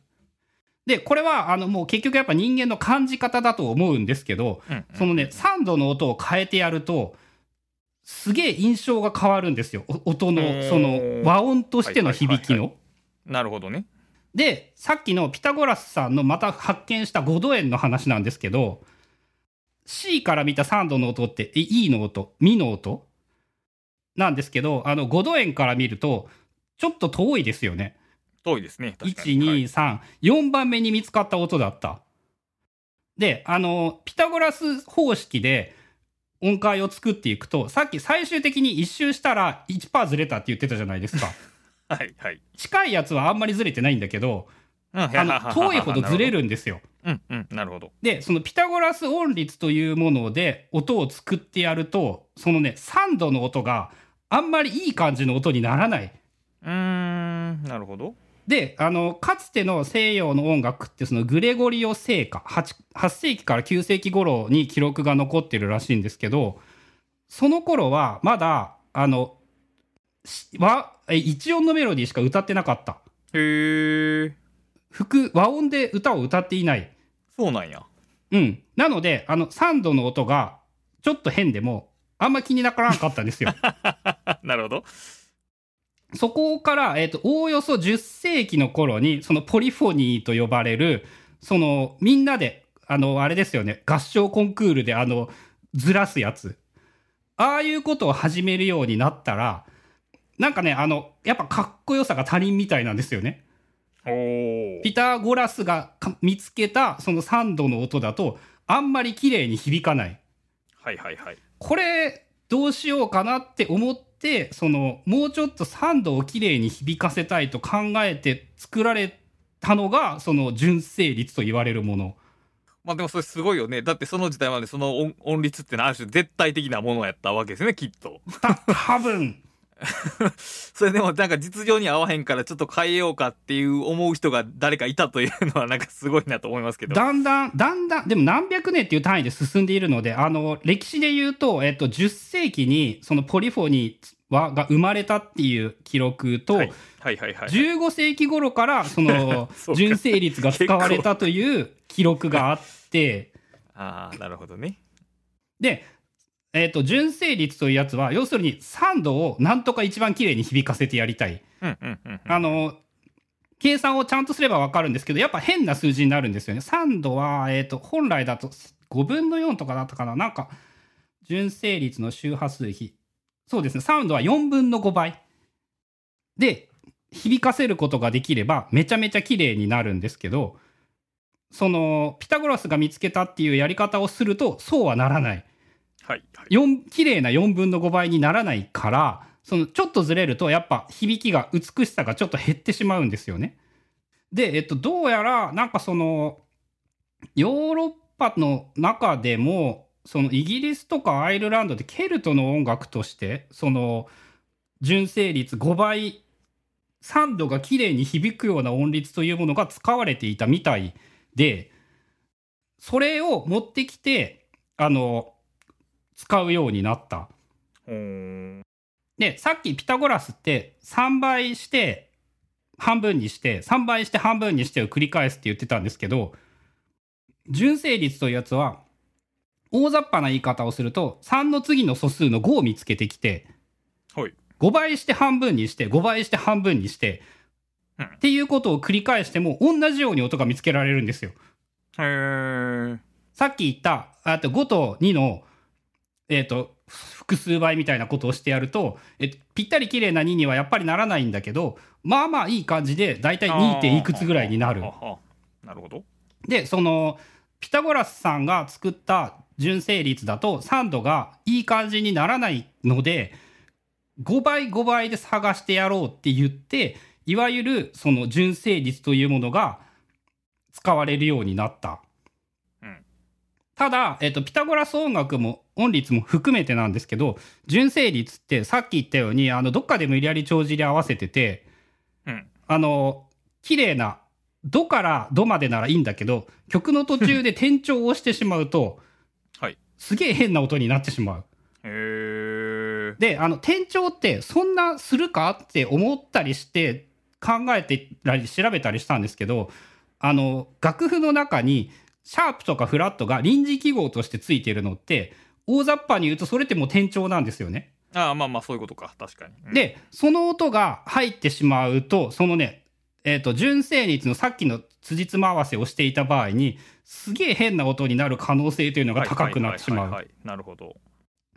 で、これは、あの、もう結局やっぱ人間の感じ方だと思うんですけど、うん、そのね、3度の音を変えてやると、すげえ印象が変わるんですよ。お音の、その、和音としての響きはいはいの。なるほどね。で、さっきのピタゴラスさんのまた発見した5度円の話なんですけど、C から見た3度の音って、え E の音、ミの音？なんですけど、あの、5度円から見ると、ちょっと遠いですよね。遠いですね。確かに。1、2、はい3、4番目に見つかった音だった。で、あの、ピタゴラス方式で音階を作っていくと、さっき最終的に一周したら1%ずれたって言ってたじゃないですか。はい、はい。近いやつはあんまりずれてないんだけど、うん、あの遠いほどずれ。るんですよ。うん、うん、なるほど。で、そのピタゴラス音律というもので音を作ってやると、そのね、3度の音があんまりいい感じの音にならない。うーん、なるほど。で、あの、かつての西洋の音楽って、そのグレゴリオ聖歌、8, 8世紀から9世紀頃に記録が残ってるらしいんですけど、その頃はまだ、あの、し和、え一音のメロディーしか歌ってなかった。へえ、複、和音で歌を歌っていない。そうなんや。うん。なので、あの、3度の音がちょっと変でも、あんま気にならなかったんですよ。なるほど。そこから、えっ、と、おおよそ10世紀の頃に、そのポリフォニーと呼ばれる、その、みんなで、あの、あれですよね、合唱コンクールで、あの、ずらすやつ。ああいうことを始めるようになったら、なんかね、あの、やっぱかっこよさが足りんみたいなんですよね。ピタゴラスがか見つけた、その3度の音だと、あんまり綺麗に響かない。はいはいはい。これどうしようかなって思ってそのもうちょっと3度をきれいに響かせたいと考えて作られたのがその純正律と言われるものまあでもそれすごいよね。だってその時代までその音音律ってのはある種絶対的なものやったわけですね、きっと。た多分 それでもなんか実情に合わへんからちょっと変えようかっていう思う人が誰かいたというのはなんかすごいなと思いますけど。だんだんだんだんでも何百年っていう単位で進んでいるのであの歴史で言うと、えっと、10世紀にそのポリフォニーはが生まれたっていう記録と、はいはいはいはい。15世紀頃からその 純正律が使われたという記録があって。ああ、なるほどね。で、えっ、と、純正率というやつは、要するに3度をなんとか一番綺麗に響かせてやりたい。あの、計算をちゃんとすればわかるんですけど、やっぱ変な数字になるんですよね。3度は、えっ、と、本来だと5分の4とかだったかな。なんか、純正率の周波数比。そうですね。3度は4分の5倍。で、響かせることができれば、めちゃめちゃ綺麗になるんですけど、その、ピタゴラスが見つけたっていうやり方をすると、そうはならない。はいはい。綺麗な4分の5倍にならないから、そのちょっとずれるとやっぱ響きが美しさがちょっと減ってしまうんですよね。で、えっと、どうやらなんかそのヨーロッパの中でもそのイギリスとかアイルランドでケルトの音楽としてその純正率5倍3度が綺麗に響くような音律というものが使われていたみたいでそれを持ってきてあの使うようになった。で、さっきピタゴラスって3倍して半分にして、3倍して半分にしてを繰り返すって言ってたんですけど、純正率というやつは、大雑把な言い方をすると、3の次の素数の5を見つけてきて、はい。5倍して半分にして、5倍して半分にして、うんっていうことを繰り返しても、同じように音が見つけられるんですよ。へー。さっき言った、あと5と2の、えっ、と、複数倍みたいなことをしてやると、えぴったり綺麗な2にはやっぱりならないんだけど、まあまあいい感じで、だいたい 2. 点いくつぐらいになるなるほど。で、その、ピタゴラスさんが作った純正率だと、3度がいい感じにならないので、5倍5倍で探してやろうって言って、いわゆるその純正率というものが使われるようになった。うんただ、えっと、ピタゴラス音楽も音律も含めてなんですけど、純正率ってさっき言ったように、あの、どっかで無理やり帳尻合わせてて、うん。あの、綺麗な、ドからドまでならいいんだけど、曲の途中で 転調をしてしまうと、はい。すげえ変な音になってしまう。へー。で、あの、転調ってそんなするかって思ったりして、考えてたり調べたりしたんですけど、あの、楽譜の中に、シャープとかフラットが臨時記号としてついてるのって、大雑把に言うとそれってもう転調なんですよね。ああ、まあまあ、そういうことか。確かに。うん、で、その音が入ってしまうと、そのね、えっ、と、純正率のさっきの辻褄合わせをしていた場合に、すげえ変な音になる可能性というのが高くなってしまう。なるほど。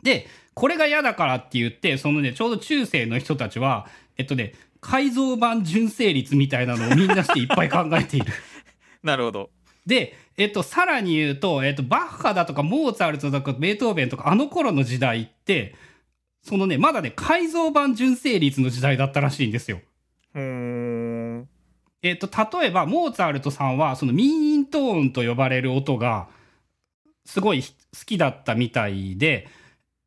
で、これが嫌だからって言って、そのね、ちょうど中世の人たちは、えっとね、改造版純正率みたいなのをみんなしていっぱい考えている。なるほど。で、えっと、さらに言うと、えっと、バッハだとかモーツァルトだとかベートーベンとかあの頃の時代って、そのね、まだね、改造版純正率の時代だったらしいんですよ。うーん。えっと、例えば、モーツァルトさんは、そのミーントーンと呼ばれる音が、すごい好きだったみたいで、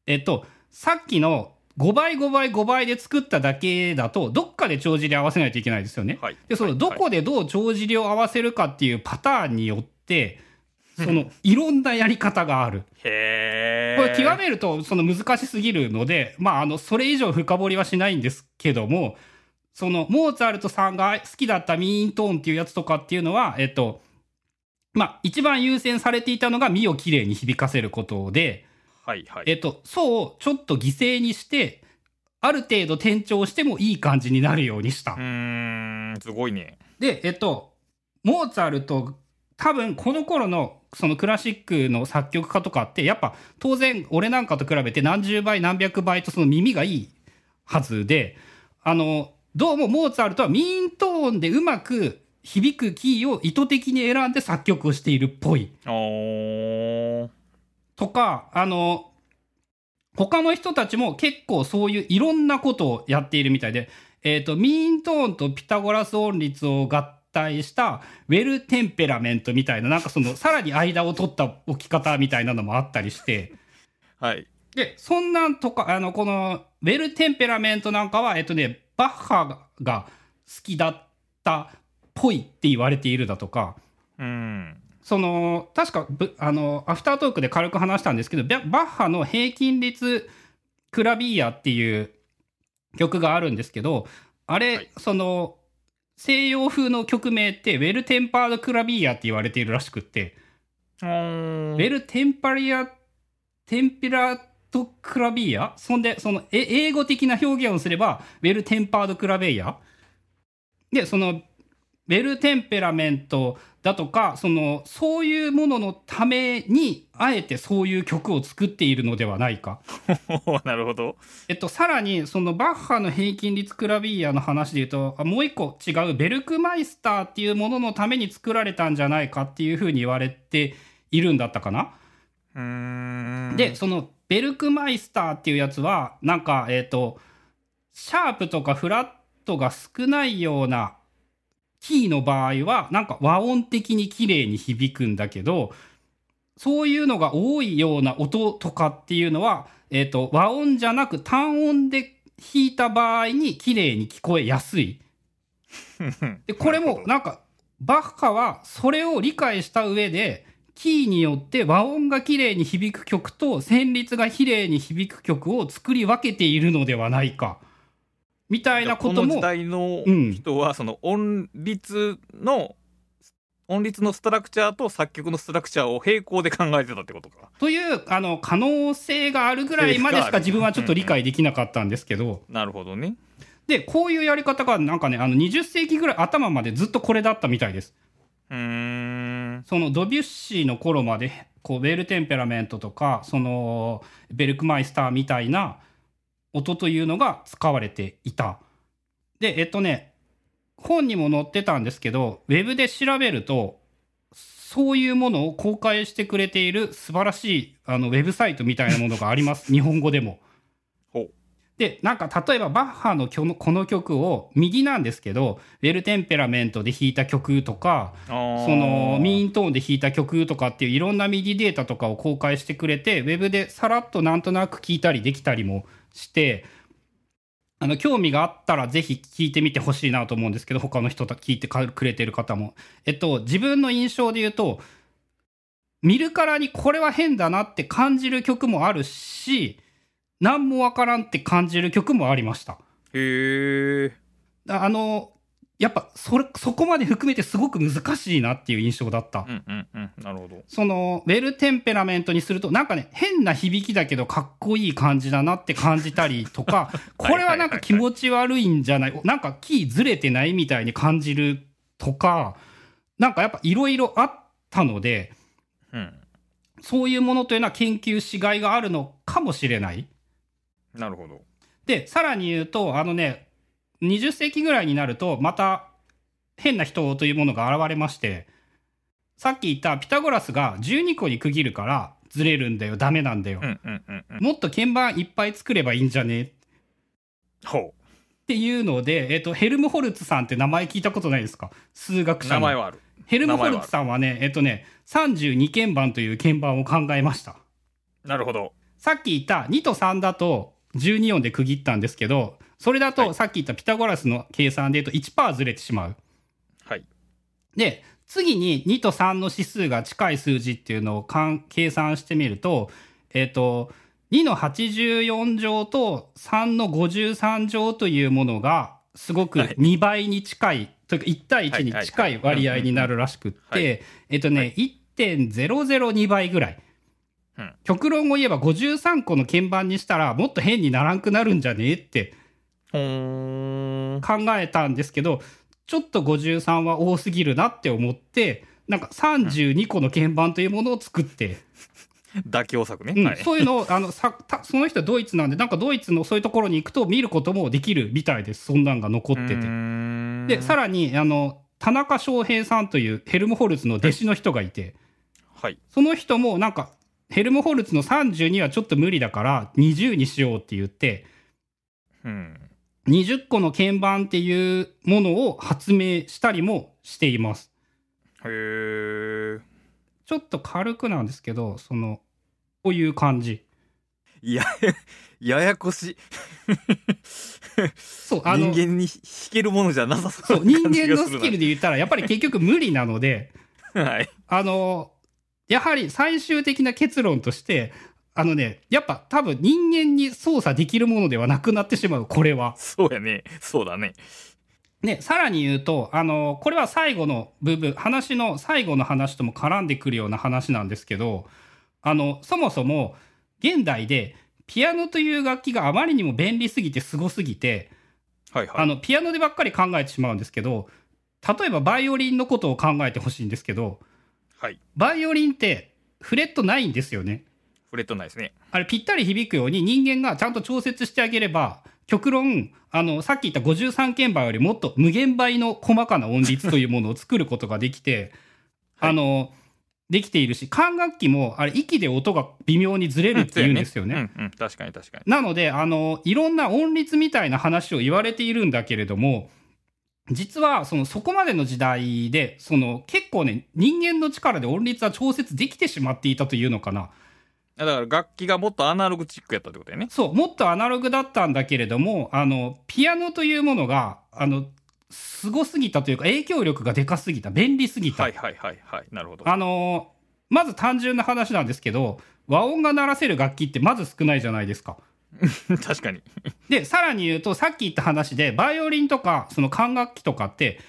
えっと、さっきの5倍5倍5倍で作っただけだと、どっかで帳尻合わせないといけないですよね。はい。で、その、はいどこでどう帳尻を合わせるかっていうパターンによって、その、いろんなやり方がある。へこれ極ー。めるとその難しすぎるので、まあ、あのそれ以上深掘りはしないんですけどもそのモーツァルトさんが好きだったミーントーンっていうやつとかっていうのは、えっとまあ、一番優先されていたのが身をきれいに響かせることで、はいはい。えっと、そうをちょっと犠牲にしてある程度転調してもいい感じになるようにしたう。ーん、すごいね。で、えっと、モーツァルト、多分この頃のそのクラシックの作曲家とかって、やっぱ当然俺なんかと比べて何十倍何百倍とその耳がいいはずで、あの、どうもモーツァルトはミーントーンでうまく響くキーを意図的に選んで作曲をしているっぽい。とか、あの、他の人たちも結構そういういろんなことをやっているみたいで、えっ、と、ミーントーンとピタゴラス音律を合体したウェルテンペラメントみたいな、なんかそのさらに間を取った置き方みたいなのもあったりして、はい。で、そんなんとか、あの、このウェルテンペラメントなんかは、えっ、とね、バッハが好きだったっぽいって言われているだとか、うん。その確かぶあのアフタートークで軽く話したんですけどババッハの平均率クラビーヤっていう曲があるんですけどあれ、はいその西洋風の曲名ってウェルテンパードクラビーヤって言われているらしくって、Wohltemperierte Klavier そんで、その、え英語的な表現をすれば、 Well-Tempered Clavier で、その、 well temperament だとか、その、そういうもののために、あえてそういう曲を作っているのではないか。なるほど。えっと、さらに、そのバッハの平均律クラビーアの話で言うと、あもう一個違うベルクマイスターっていうもののために作られたんじゃないかっていうふうに言われているんだったかな。うーん。で、そのベルクマイスターっていうやつは、なんか、えっ、と、シャープとかフラットが少ないようなキーの場合は、なんか和音的に綺麗に響くんだけど、そういうのが多いような音とかっていうのは、えっ、と、和音じゃなく単音で弾いた場合に綺麗に聞こえやすい。で、これもなんか、バッハはそれを理解した上で、キーによって和音が綺麗に響く曲と旋律が綺麗に響く曲を作り分けているのではないか。みたいなこことの時も、代のうん人は、その音律の、音律のストラクチャーと作曲のストラクチャーを並行で考えてたってことか。という、あの、可能性があるぐらいまでしか自分はちょっと理解できなかったんですけど、なるほどね。で、こういうやり方がなんかね、あの、20世紀ぐらい頭までずっとこれだったみたいです。うーん。そのドビュッシーの頃までこうベルテンペラメントとかそのベルクマイスターみたいな音というのが使われていた。でえっとね本にも載ってたんですけどウェブで調べるとそういうものを公開してくれている素晴らしいあのウェブサイトみたいなものがあります 日本語でも。でなんか例えばバッハのこの曲を右なんですけどウェルテンペラメントで弾いた曲とかそのミーントーンで弾いた曲とかっていういろんなミディデータとかを公開してくれてウェブでさらっとなんとなく聞いたりできたりもしてあの興味があったらぜひ聞いてみてほしいなと思うんですけど他の人と聞いてくれてる方も。えっと自分の印象で言うと見るからにこれは変だなって感じる曲もあるし何もわからんって感じる曲もありました。へえ。あのやっぱそれそこまで含めてすごく難しいなっていう印象だった。うんうんうん。なるほど。そのウェルテンペラメントにするとなんかね変な響きだけどかっこいい感じだなって感じたりとか これはなんか気持ち悪いんじゃない？なんかキーずれてないみたいに感じるとかなんかやっぱいろいろあったのでうん。そういうものというのは研究しがいがあるのかもしれない。なるほど。でさらに言うとあのね20世紀ぐらいになるとまた変な人というものが現れましてさっき言ったピタゴラスが12個に区切るからずれるんだよダメなんだよ。もっと鍵盤いっぱい作ればいいんじゃね？っほていうので、えっと、ヘルムホルツさんって名前聞いたことないですか？数学う。者の名前はある。ヘルムホルツさんはねえっとね32鍵盤という鍵盤を考えましたなるほど。さっき言った2と3だと12音で区切ったんですけど、それだはいとさっき言ったピタゴラスの計算で言うと1%ずれてしまう。はい。で、次に2と3の指数が近い数字っていうのを計算してみると、えっ、と、2の84乗と3の53乗というものがすごくはい2倍に近い、というか1対1に近い割合になるらしくっはいて、えっとね、1.002倍ぐらい。うん極論を言えば53個の鍵盤にしたらもっと変にならんくなるんじゃねえって。考えたんですけどちょっと53は多すぎるなって思ってなんか32個の鍵盤というものを作って、妥協策ね。うんはい。そういうのをあのさたその人はドイツなんでなんかドイツのそういうところに行くと見ることもできるみたいですそんなんが残ってて。でさららにあの田中翔平さんというヘルムホルツの弟子の人がいてはい。その人もなんかヘルムホルツの32はちょっと無理だから20にしようって言ってうん。20個の鍵盤っていうものを発明したりもしています。へえ。ちょっと軽くなんですけどそのこういう感じ。いや、ややこしい。そうあの人間に弾けるものじゃなさそそううな人間のスキルで言ったらやっぱり結局無理なので はい。あのやはり最終的な結論としてあのねやっぱ多分人間に操作できるものではなくなってしまうこれは。そうやね。そうだね。ね、さらに言うとあのこれは最後の部分話の最後の話とも絡んでくるような話なんですけどあのそもそも現代でピアノという楽器があまりにも便利すぎてすごすぎて、はいはいあのピアノでばっかり考えてしまうんですけど例えばバイオリンのことを考えてほしいんですけどはいバイオリンってフレットないんですよね。フレットないですねあれぴったり響くように人間がちゃんと調節してあげれば極論あのさっき言った53鍵盤よりもっと無限倍の細かな音律というものを作ることができて、はいあのできているし管楽器もあれ息で音が微妙にずれるっていうんですよね。うんうん確かに確かになのであのいろんな音律みたいな話を言われているんだけれども実はそのそこまでの時代でその結構ね人間の力で音律は調節できてしまっていたというのかな。だから楽器がもっとアナログチックやったってことやねそう、もっとアナログだったんだけれども、あの、ピアノというものが、あの、すごすぎたというか、影響力がでかすぎた、便利すぎた。はいはいはいはいなるほどあの、まず単純な話なんですけど、和音が鳴らせる楽器ってまず少ないじゃないですか。確かにで、さらに言うと、さっき言った話で、バイオリンとか、その管楽器とかって、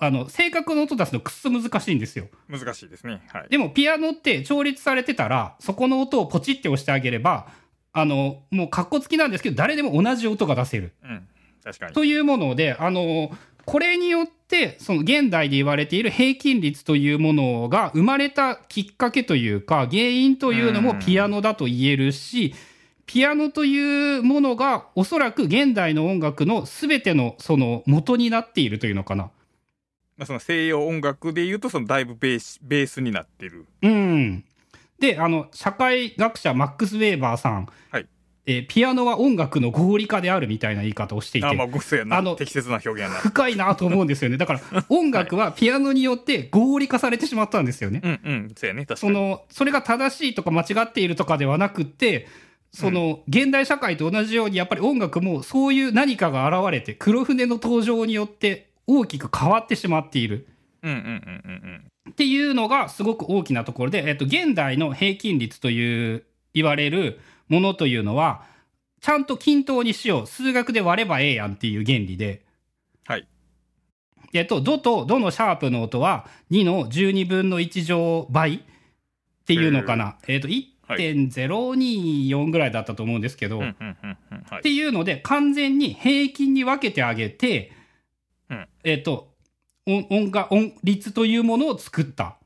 あの、正確な音出すのくっそ難しいんですよ。難しいですね。はい。でもピアノって調律されてたらそこの音をポチって押してあげればあのもうかっこつきなんですけど誰でも同じ音が出せる。うん。確かに。というものであのこれによってその現代で言われている平均率というものが生まれたきっかけというか原因というのもピアノだと言えるしピアノというものがおそらく現代の音楽の全てのその元になっているというのかな。まあ、その西洋音楽でいうとそのだいぶベースベースになってる。うん。で、あの、社会学者マックス・ウェーバーさん、はい。えーピアノは音楽の合理化であるみたいな言い方をしていて、あまああの適切な表現やな。深いなと思うんですよね。だから、音楽はピアノによって合理化されてしまったんですよね。うんうんそうやね。その、それが正しいとか間違っているとかではなくって、その、現代社会と同じように、やっぱり音楽もそういう何かが現れて、黒船の登場によって大きく変わってしまっている。うんうんうんうんっていうのがすごく大きなところで、えっと、現代の平均率という言われるものというのはちゃんと均等にしよう。数学で割ればええやんっていう原理で、はい。えっと、ドとドのシャープの音は2の12分の1乗倍っていうのかな、えっと、1.024ぐらいだったと思うんですけど、ってい。うので完全に平均に分けてあげて、うんえっと音音が音率というものを作った。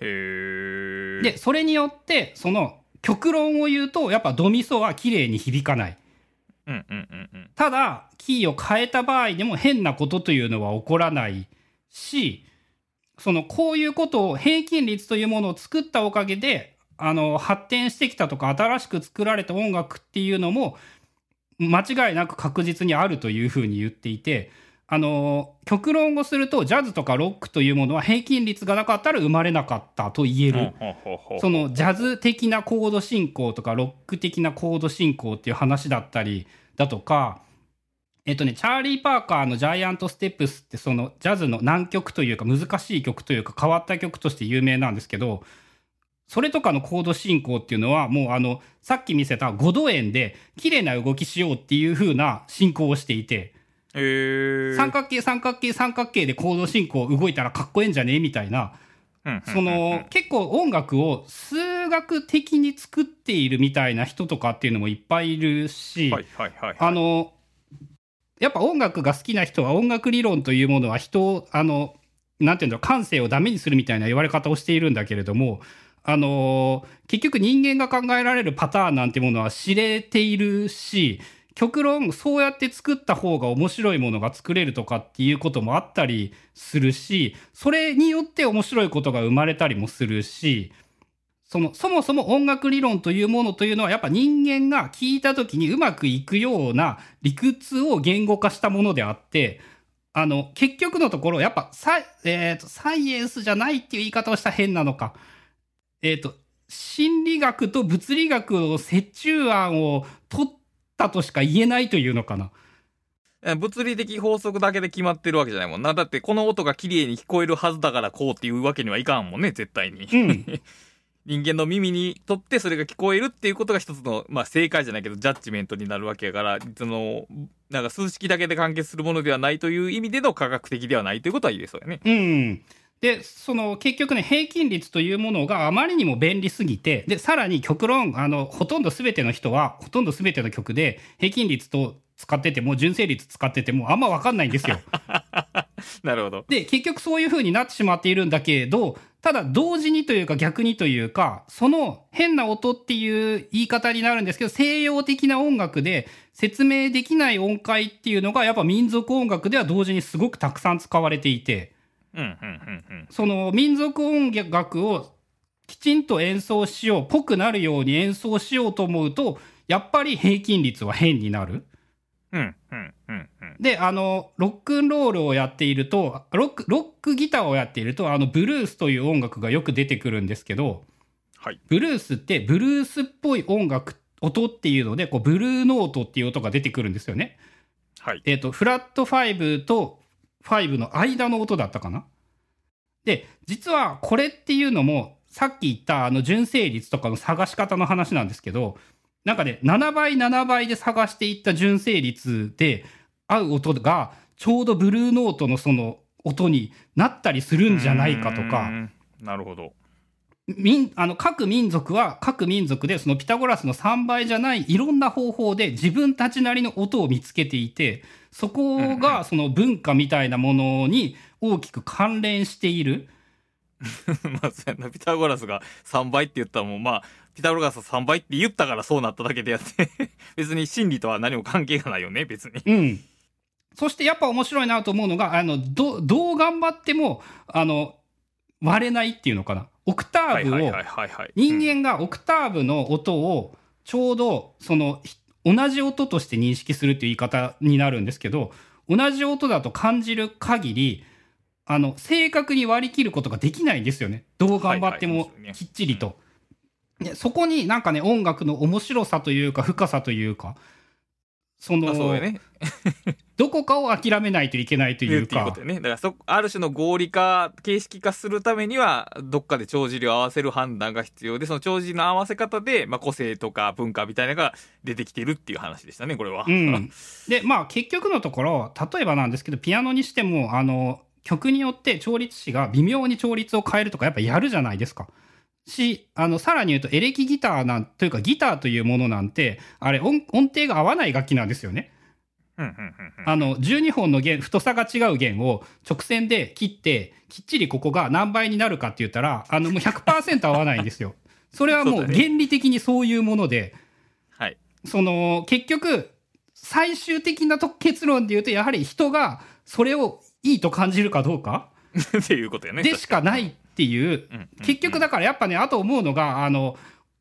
へえで、それによって、その、極論を言うと、やっぱドミソは綺麗に響かない。うんうんうんうんただ、キーを変えた場合でも変なことというのは起こらないし、その、こういうことを、平均率というものを作ったおかげで、あの、発展してきたとか、新しく作られた音楽っていうのも、間違いなく確実にあるというふうに言っていて、あの、極論をすると、ジャズとかロックというものは平均率がなかったら生まれなかったと言える。そのジャズ的なコード進行とかロック的なコード進行っていう話だったりだとか、えっとね、チャーリー・パーカーのジャイアント・ステップスってそのジャズの難曲というか難しい曲というか変わった曲として有名なんですけど、それとかのコード進行っていうのはもうあの、さっき見せた5度円で綺麗な動きしようっていう風な進行をしていて、へえ三角形三角形三角形でコード進行動いたらかっこええんじゃね？みたいな、その結構音楽を数学的に作っているみたいな人とかっていうのもいっぱいいるし、あのやっぱ音楽が好きな人は音楽理論というものは人をあのなんていうんだろう感性をダメにするみたいな言われ方をしているんだけれどもあの結局人間が考えられるパターンなんてものは知れているし極論そうやって作った方が面白いものが作れるとかっていうこともあったりするしそれによって面白いことが生まれたりもするしそのそもそも音楽理論というものというのはやっぱ人間が聞いた時にうまくいくような理屈を言語化したものであってあの結局のところやっぱサイ,、えーとサイエンスじゃないっていう言い方をしたら変なのか。えっ、と心理学と物理学の折衷案を取ってたとしか言えないというのかな。え物理的法則だけで決まってるわけじゃないもんなだってこの音が綺麗に聞こえるはずだからこうっていうわけにはいかんもんね絶対にうん、人間の耳にとってそれが聞こえるっていうことが一つの、まあ、正解じゃないけどジャッジメントになるわけやからそのなんか数式だけで完結するものではないという意味での科学的ではないということは言えそうやね。うん。で、その結局ね、平均率というものがあまりにも便利すぎて、で、さらに極論、あの、ほとんど全ての人は、ほとんど全ての曲で平均率と使ってても、純正率使ってても、あんま分かんないんですよ。なるほど。で、結局そういう風になってしまっているんだけれど、ただ同時にというか逆にというか、その変な音っていう言い方になるんですけど、西洋的な音楽で説明できない音階っていうのがやっぱ民族音楽では同時にすごくたくさん使われていて。その民族音楽をきちんと演奏しよう、ぽくなるように演奏しようと思うと、やっぱり平均率は変になる。うんうんうんうん。で、あの、ロックンロールをやっていると、ロック、ロックギターをやっていると、あの、ブルースという音楽がよく出てくるんですけど、はい。ブルースってブルースっぽい音楽、音っていうので、こう、ブルーノートっていう音が出てくるんですよね。はい。えっ、と、フラット5と5の間の音だったかな？で、実はこれっていうのも、さっき言ったあの純正率とかの探し方の話なんですけど、なんかね、7倍7倍で探していった純正率で合う音が、ちょうどブルーノートのその音になったりするんじゃないかとうか、ん。なるほど。民あの各民族は各民族でそのピタゴラスの3倍じゃないいろんな方法で自分たちなりの音を見つけていてそこがその文化みたいなものに大きく関連している。まあ、そうやなピタゴラスが3倍って言ったらもう、まあ、ピタゴラス3倍って言ったからそうなっただけであって、別に真理とは何も関係がないよね、別に。うん。そしてやっぱ面白いなと思うのが、あの、ど、どう頑張っても、あの、割れないっていうのかな。オクターブを。人間がオクターブの音をちょうどそのひ同じ音として認識するっていう言い方になるんですけど同じ音だと感じる限りあの正確に割り切ることができないんですよねどう頑張ってもきっちりと。でそこになんかね音楽の面白さというか深さというかそまあ、そうね。どこかを諦めないといけないというかいうね。だからそ、ある種の合理化、形式化するためには、どっかで帳尻を合わせる判断が必要で、その帳尻の合わせ方で、まあ、個性とか文化みたいなのが出てきてるっていう話でしたね、これは。うん、でまあ結局のところ例えばなんですけどピアノにしてもあの曲によって調律師が微妙に調律を変えるとかやっぱやるじゃないですか。しあのさらに言うとエレキギターなんというかギターというものなんてあれ音音程が合わない楽器なんですよね。あの12本の弦太さが違う弦を直線で切ってきっちりここが何倍になるかって言ったらあのもう100%合わないんですよ。それはもう原理的にそういうもので。はい。その結局最終的なと結論で言うとやはり人がそれをいいと感じるかどうか っていうことよね。でしかないっていう結局だからやっぱねあと思うのがあの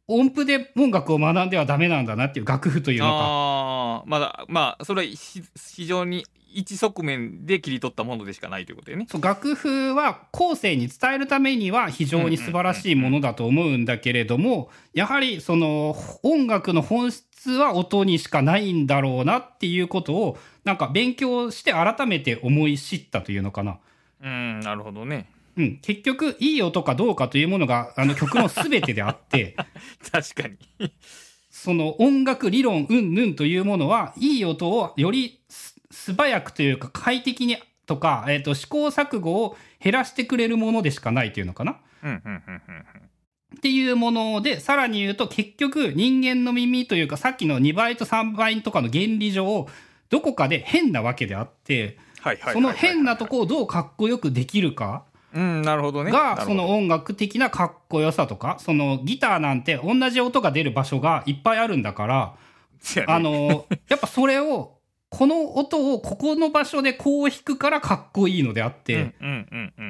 音符で音楽を学んではダメなんだなっていう楽譜というのか。ああ、まだ、まあ、それはひ非常に一側面で切り取ったものでしかないということよね。そう楽譜は後世に伝えるためには非常に素晴らしいものだと思うんだけれどもやはりその音楽の本質は音にしかないんだろうなっていうことをなんか勉強して改めて思い知ったというのかな。うん、なるほどね。うん、結局いい音かどうかというものがあの曲の全てであって 確かに。その音楽理論うんぬんというものはいい音をよりす素早くというか快適にとか、えー、と試行錯誤を減らしてくれるものでしかないというのかな。っていうものでさらに言うと結局人間の耳というかさっきの2倍と3倍とかの原理上どこかで変なわけであって。その変なとこをどうかっこよくできるか。うん、なるほどね。ながその音楽的なかっこよさとかそのギターなんて同じ音が出る場所がいっぱいあるんだからね。あのやっぱそれをこの音をここの場所でこう弾くからかっこいいのであって、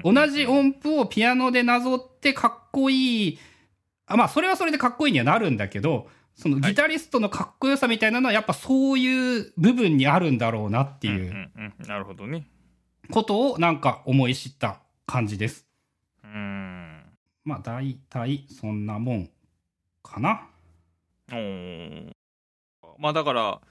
同じ音符をピアノでなぞってかっこいいあまあそれはそれでかっこいいにはなるんだけどそのギタリストのかっこよさみたいなのはやっぱそういう部分にあるんだろうなっていうなるほどね。ことをなんか思い知った感じです。うん。まあ大体そんなもんかな。まあだから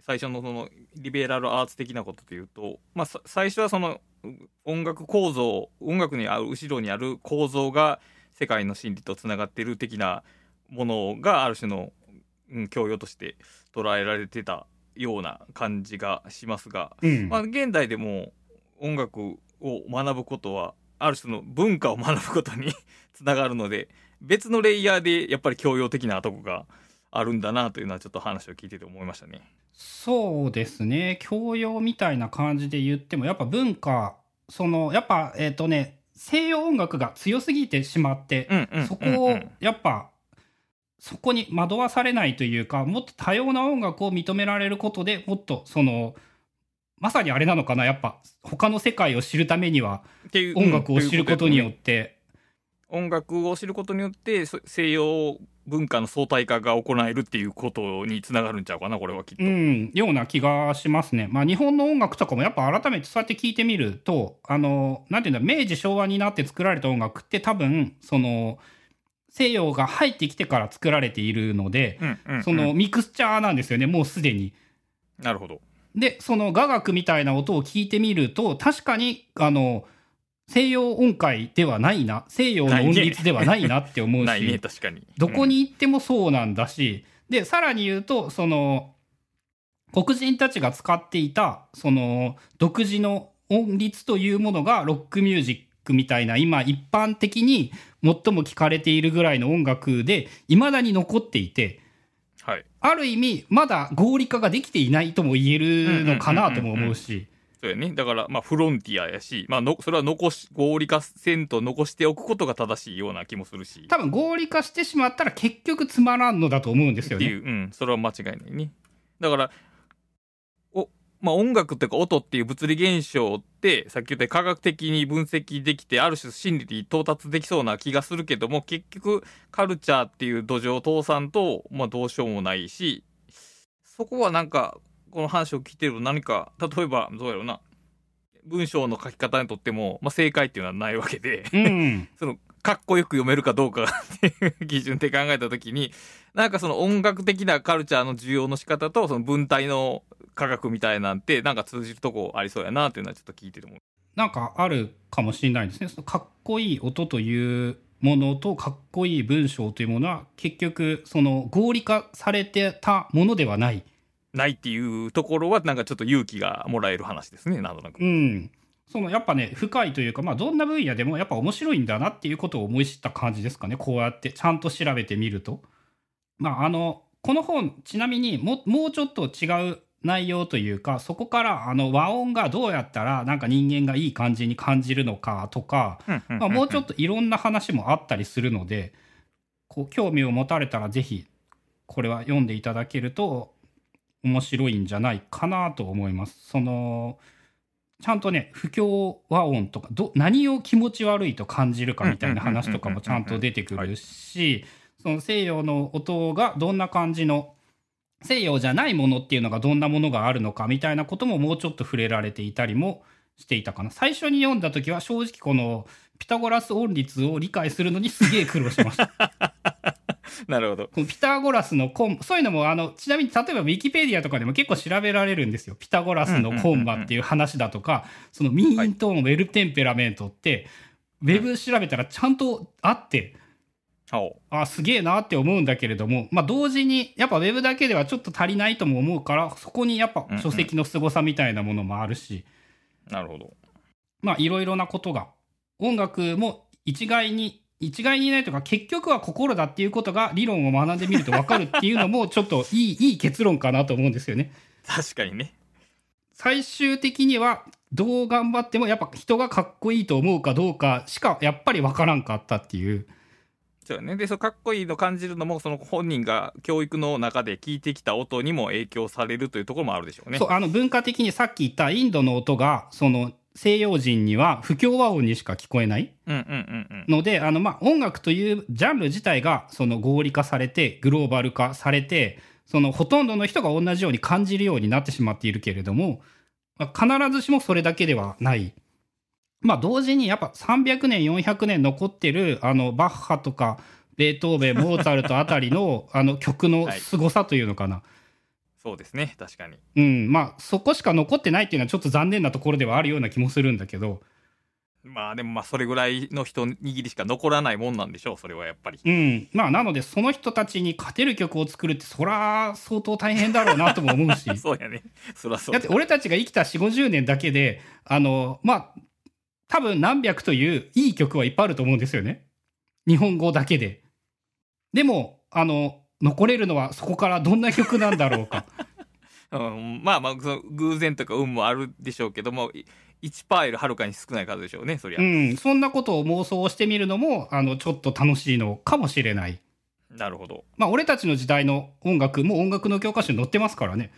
最初のそのリベラルアーツ的なことで言うと、まあ、さ最初はそのう音楽構造音楽にある後ろにある構造が世界の真理とつながってる的なものがある種の、うん、教養として捉えられてたような感じがしますが、うん。まあ、現代でも音楽を学ぶことはある種の文化を学ぶことに つながるので別のレイヤーでやっぱり教養的なとこがあるんだなというのはちょっと話を聞いてて思いましたね。そうですね教養みたいな感じで言ってもやっぱ文化そのやっぱえっ、とね西洋音楽が強すぎてしまって、うんうんそこをやっぱそこに惑わされないというかもっと多様な音楽を認められることでもっとそのまさにあれなのかな？やっぱ他の世界を知るためにはっていう音楽を知ることにようんって、音楽を知ることによってそ西洋文化の相対化が行えるっていうことにつながるんちゃうかなこれはきっと。うん、ような気がしますね。まあ日本の音楽とかもやっぱ改めてそうやって聞いてみると、あの、なんていうんだ、明治昭和になって作られた音楽って多分、その、西洋が入ってきてから作られているので、うんうんうんそのミクスチャーなんですよね、もうすでに。なるほど。で、その雅楽みたいな音を聞いてみると、確かに、あの、西洋音階ではないな、西洋の音律ではないなって思うないねし、確かに。どこに行ってもそうなんだし、で、さらに言うと、その、黒人たちが使っていた、その、独自の音律というものがロックミュージックみたいな、今一般的に最も聞かれているぐらいの音楽で、未だに残っていて。ある意味、まだ合理化ができていないとも言えるのかなとも思うし、そうやね。だから、まあ、フロンティアやし、まあの、それは残し、合理化せんと残しておくことが正しいような気もするし。多分合理化してしまったら結局つまらんのだと思うんですよね。っていう、うん、それは間違いないね。だから、お、まあ、音楽っていうか音っていう物理現象って、さっき言ったように科学的に分析できて、ある種真理に到達できそうな気がするけども、結局、カルチャーっていう土壌を通さんと、まあ、どうしようもないし、そこはなんか、この話を聞いてると何か、例えば、どうやろうな、文章の書き方にとっても、まあ、正解っていうのはないわけで、うん。その、かっこよく読めるかどうかっていう 基準で考えたときに、なんかその音楽的なカルチャーの需要の仕方と、その文体の科学みたいなんて、なんか通じるとこありそうやなっていうのはちょっと聞いてても。なんかあるかもしれないですね。そのかっこいい音というものとかっこいい文章というものは結局その合理化されてたものではない。ないっていうところは、なんかちょっと勇気がもらえる話ですね、なんとなく。うん。そのやっぱね深いというかまあどんな分野でもやっぱ面白いんだなっていうことを思い知った感じですかねこうやってちゃんと調べてみると。まああのこの本ちなみにももうちょっと違う内容というかそこからあの和音がどうやったらなんか人間がいい感じに感じるのかとかまあ、もうちょっといろんな話もあったりするのでこう興味を持たれたらぜひこれは読んでいただけると面白いんじゃないかなと思います。そのちゃんとね不協和音とかど何を気持ち悪いと感じるかみたいな話とかもちゃんと出てくるしその西洋の音がどんな感じの西洋じゃないものっていうのがどんなものがあるのかみたいなことももうちょっと触れられていたりもしていたかな。最初に読んだ時は正直このピタゴラス音律を理解するのにすげえ苦労しました。なるほど。このピタゴラスのコンそういうのもあのちなみに例えばウィキペディアとかでも結構調べられるんですよ。ピタゴラスのコンマっていう話だとかそのミーントーンウェルテンペラメントってウェブ調べたらちゃんとあっておあすげえなって思うんだけれども、まあ、同時にやっぱウェブだけではちょっと足りないとも思うからそこにやっぱ書籍の凄さみたいなものもあるし、なるほど。まあいろいろなことが音楽も一概に一概にないとか結局は心だっていうことが理論を学んでみると分かるっていうのもちょっといい いい結論かなと思うんですよね。確かにね。最終的にはどう頑張ってもやっぱ人がかっこいいと思うかどうかしかやっぱり分からんかったっていう。そうやね。で、そうかっこいいの感じるのも、その本人が教育の中で聞いてきた音にも影響されるというところもあるでしょうね。そうあの文化的にさっき言ったインドの音がその西洋人には不協和音にしか聞こえないうんうんうんうん。のであの、まあ、音楽というジャンル自体がその合理化されてグローバル化されてそのほとんどの人が同じように感じるようになってしまっているけれども、まあ必ずしもそれだけではない。まあ同時にやっぱ300年400年残ってるあのバッハとかベートーベンモーツァルトあたりの あの曲の凄さというのかな、そうですね。確かに。うんまあそこしか残ってないっていうのはちょっと残念なところではあるような気もするんだけど、まあでもまあそれぐらいの人握りしか残らないもんなんでしょう。それはやっぱり。うん、まあなのでその人たちに勝てる曲を作るってそら相当大変だろうなとも思うし そうやね。そらそうだって俺たちが生きた4 5 0年だけであのまあ多分何百といういい曲はいっぱいあると思うんですよね。日本語だけで。でも、あの、残れるのはそこからどんな曲なんだろうか。うん、まあまあ、その偶然とか運もあるでしょうけども、い1%よりはるかに少ない数でしょうね、そりゃ。うん、そんなことを妄想してみるのも、あの、ちょっと楽しいのかもしれない。なるほど。まあ、俺たちの時代の音楽も音楽の教科書に載ってますからね。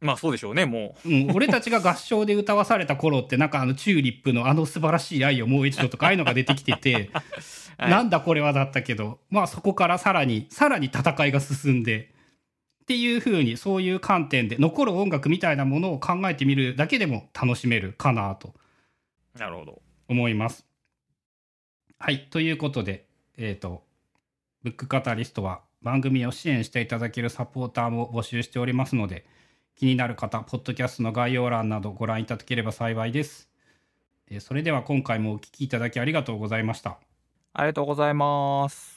まあそうでしょうね、もうん、俺たちが合唱で歌わされた頃って、なんかあの、チューリップのあの素晴らしい愛をもう一度とか、ああいうのが出てきてて、う。はいなんだこれはだったけど、まあそこからさらに、さらに戦いが進んで、っていう風に、そういう観点で、残る音楽みたいなものを考えてみるだけでも楽しめるかなとなるほど。思います。はい、ということで、えっ、と、ブックカタリストは番組を支援していただけるサポーターも募集しておりますので、気になる方、ポッドキャストの概要欄などご覧いただければ幸いです。えそれでは今回もお聞きいただきありがとうございました。ありがとうございます。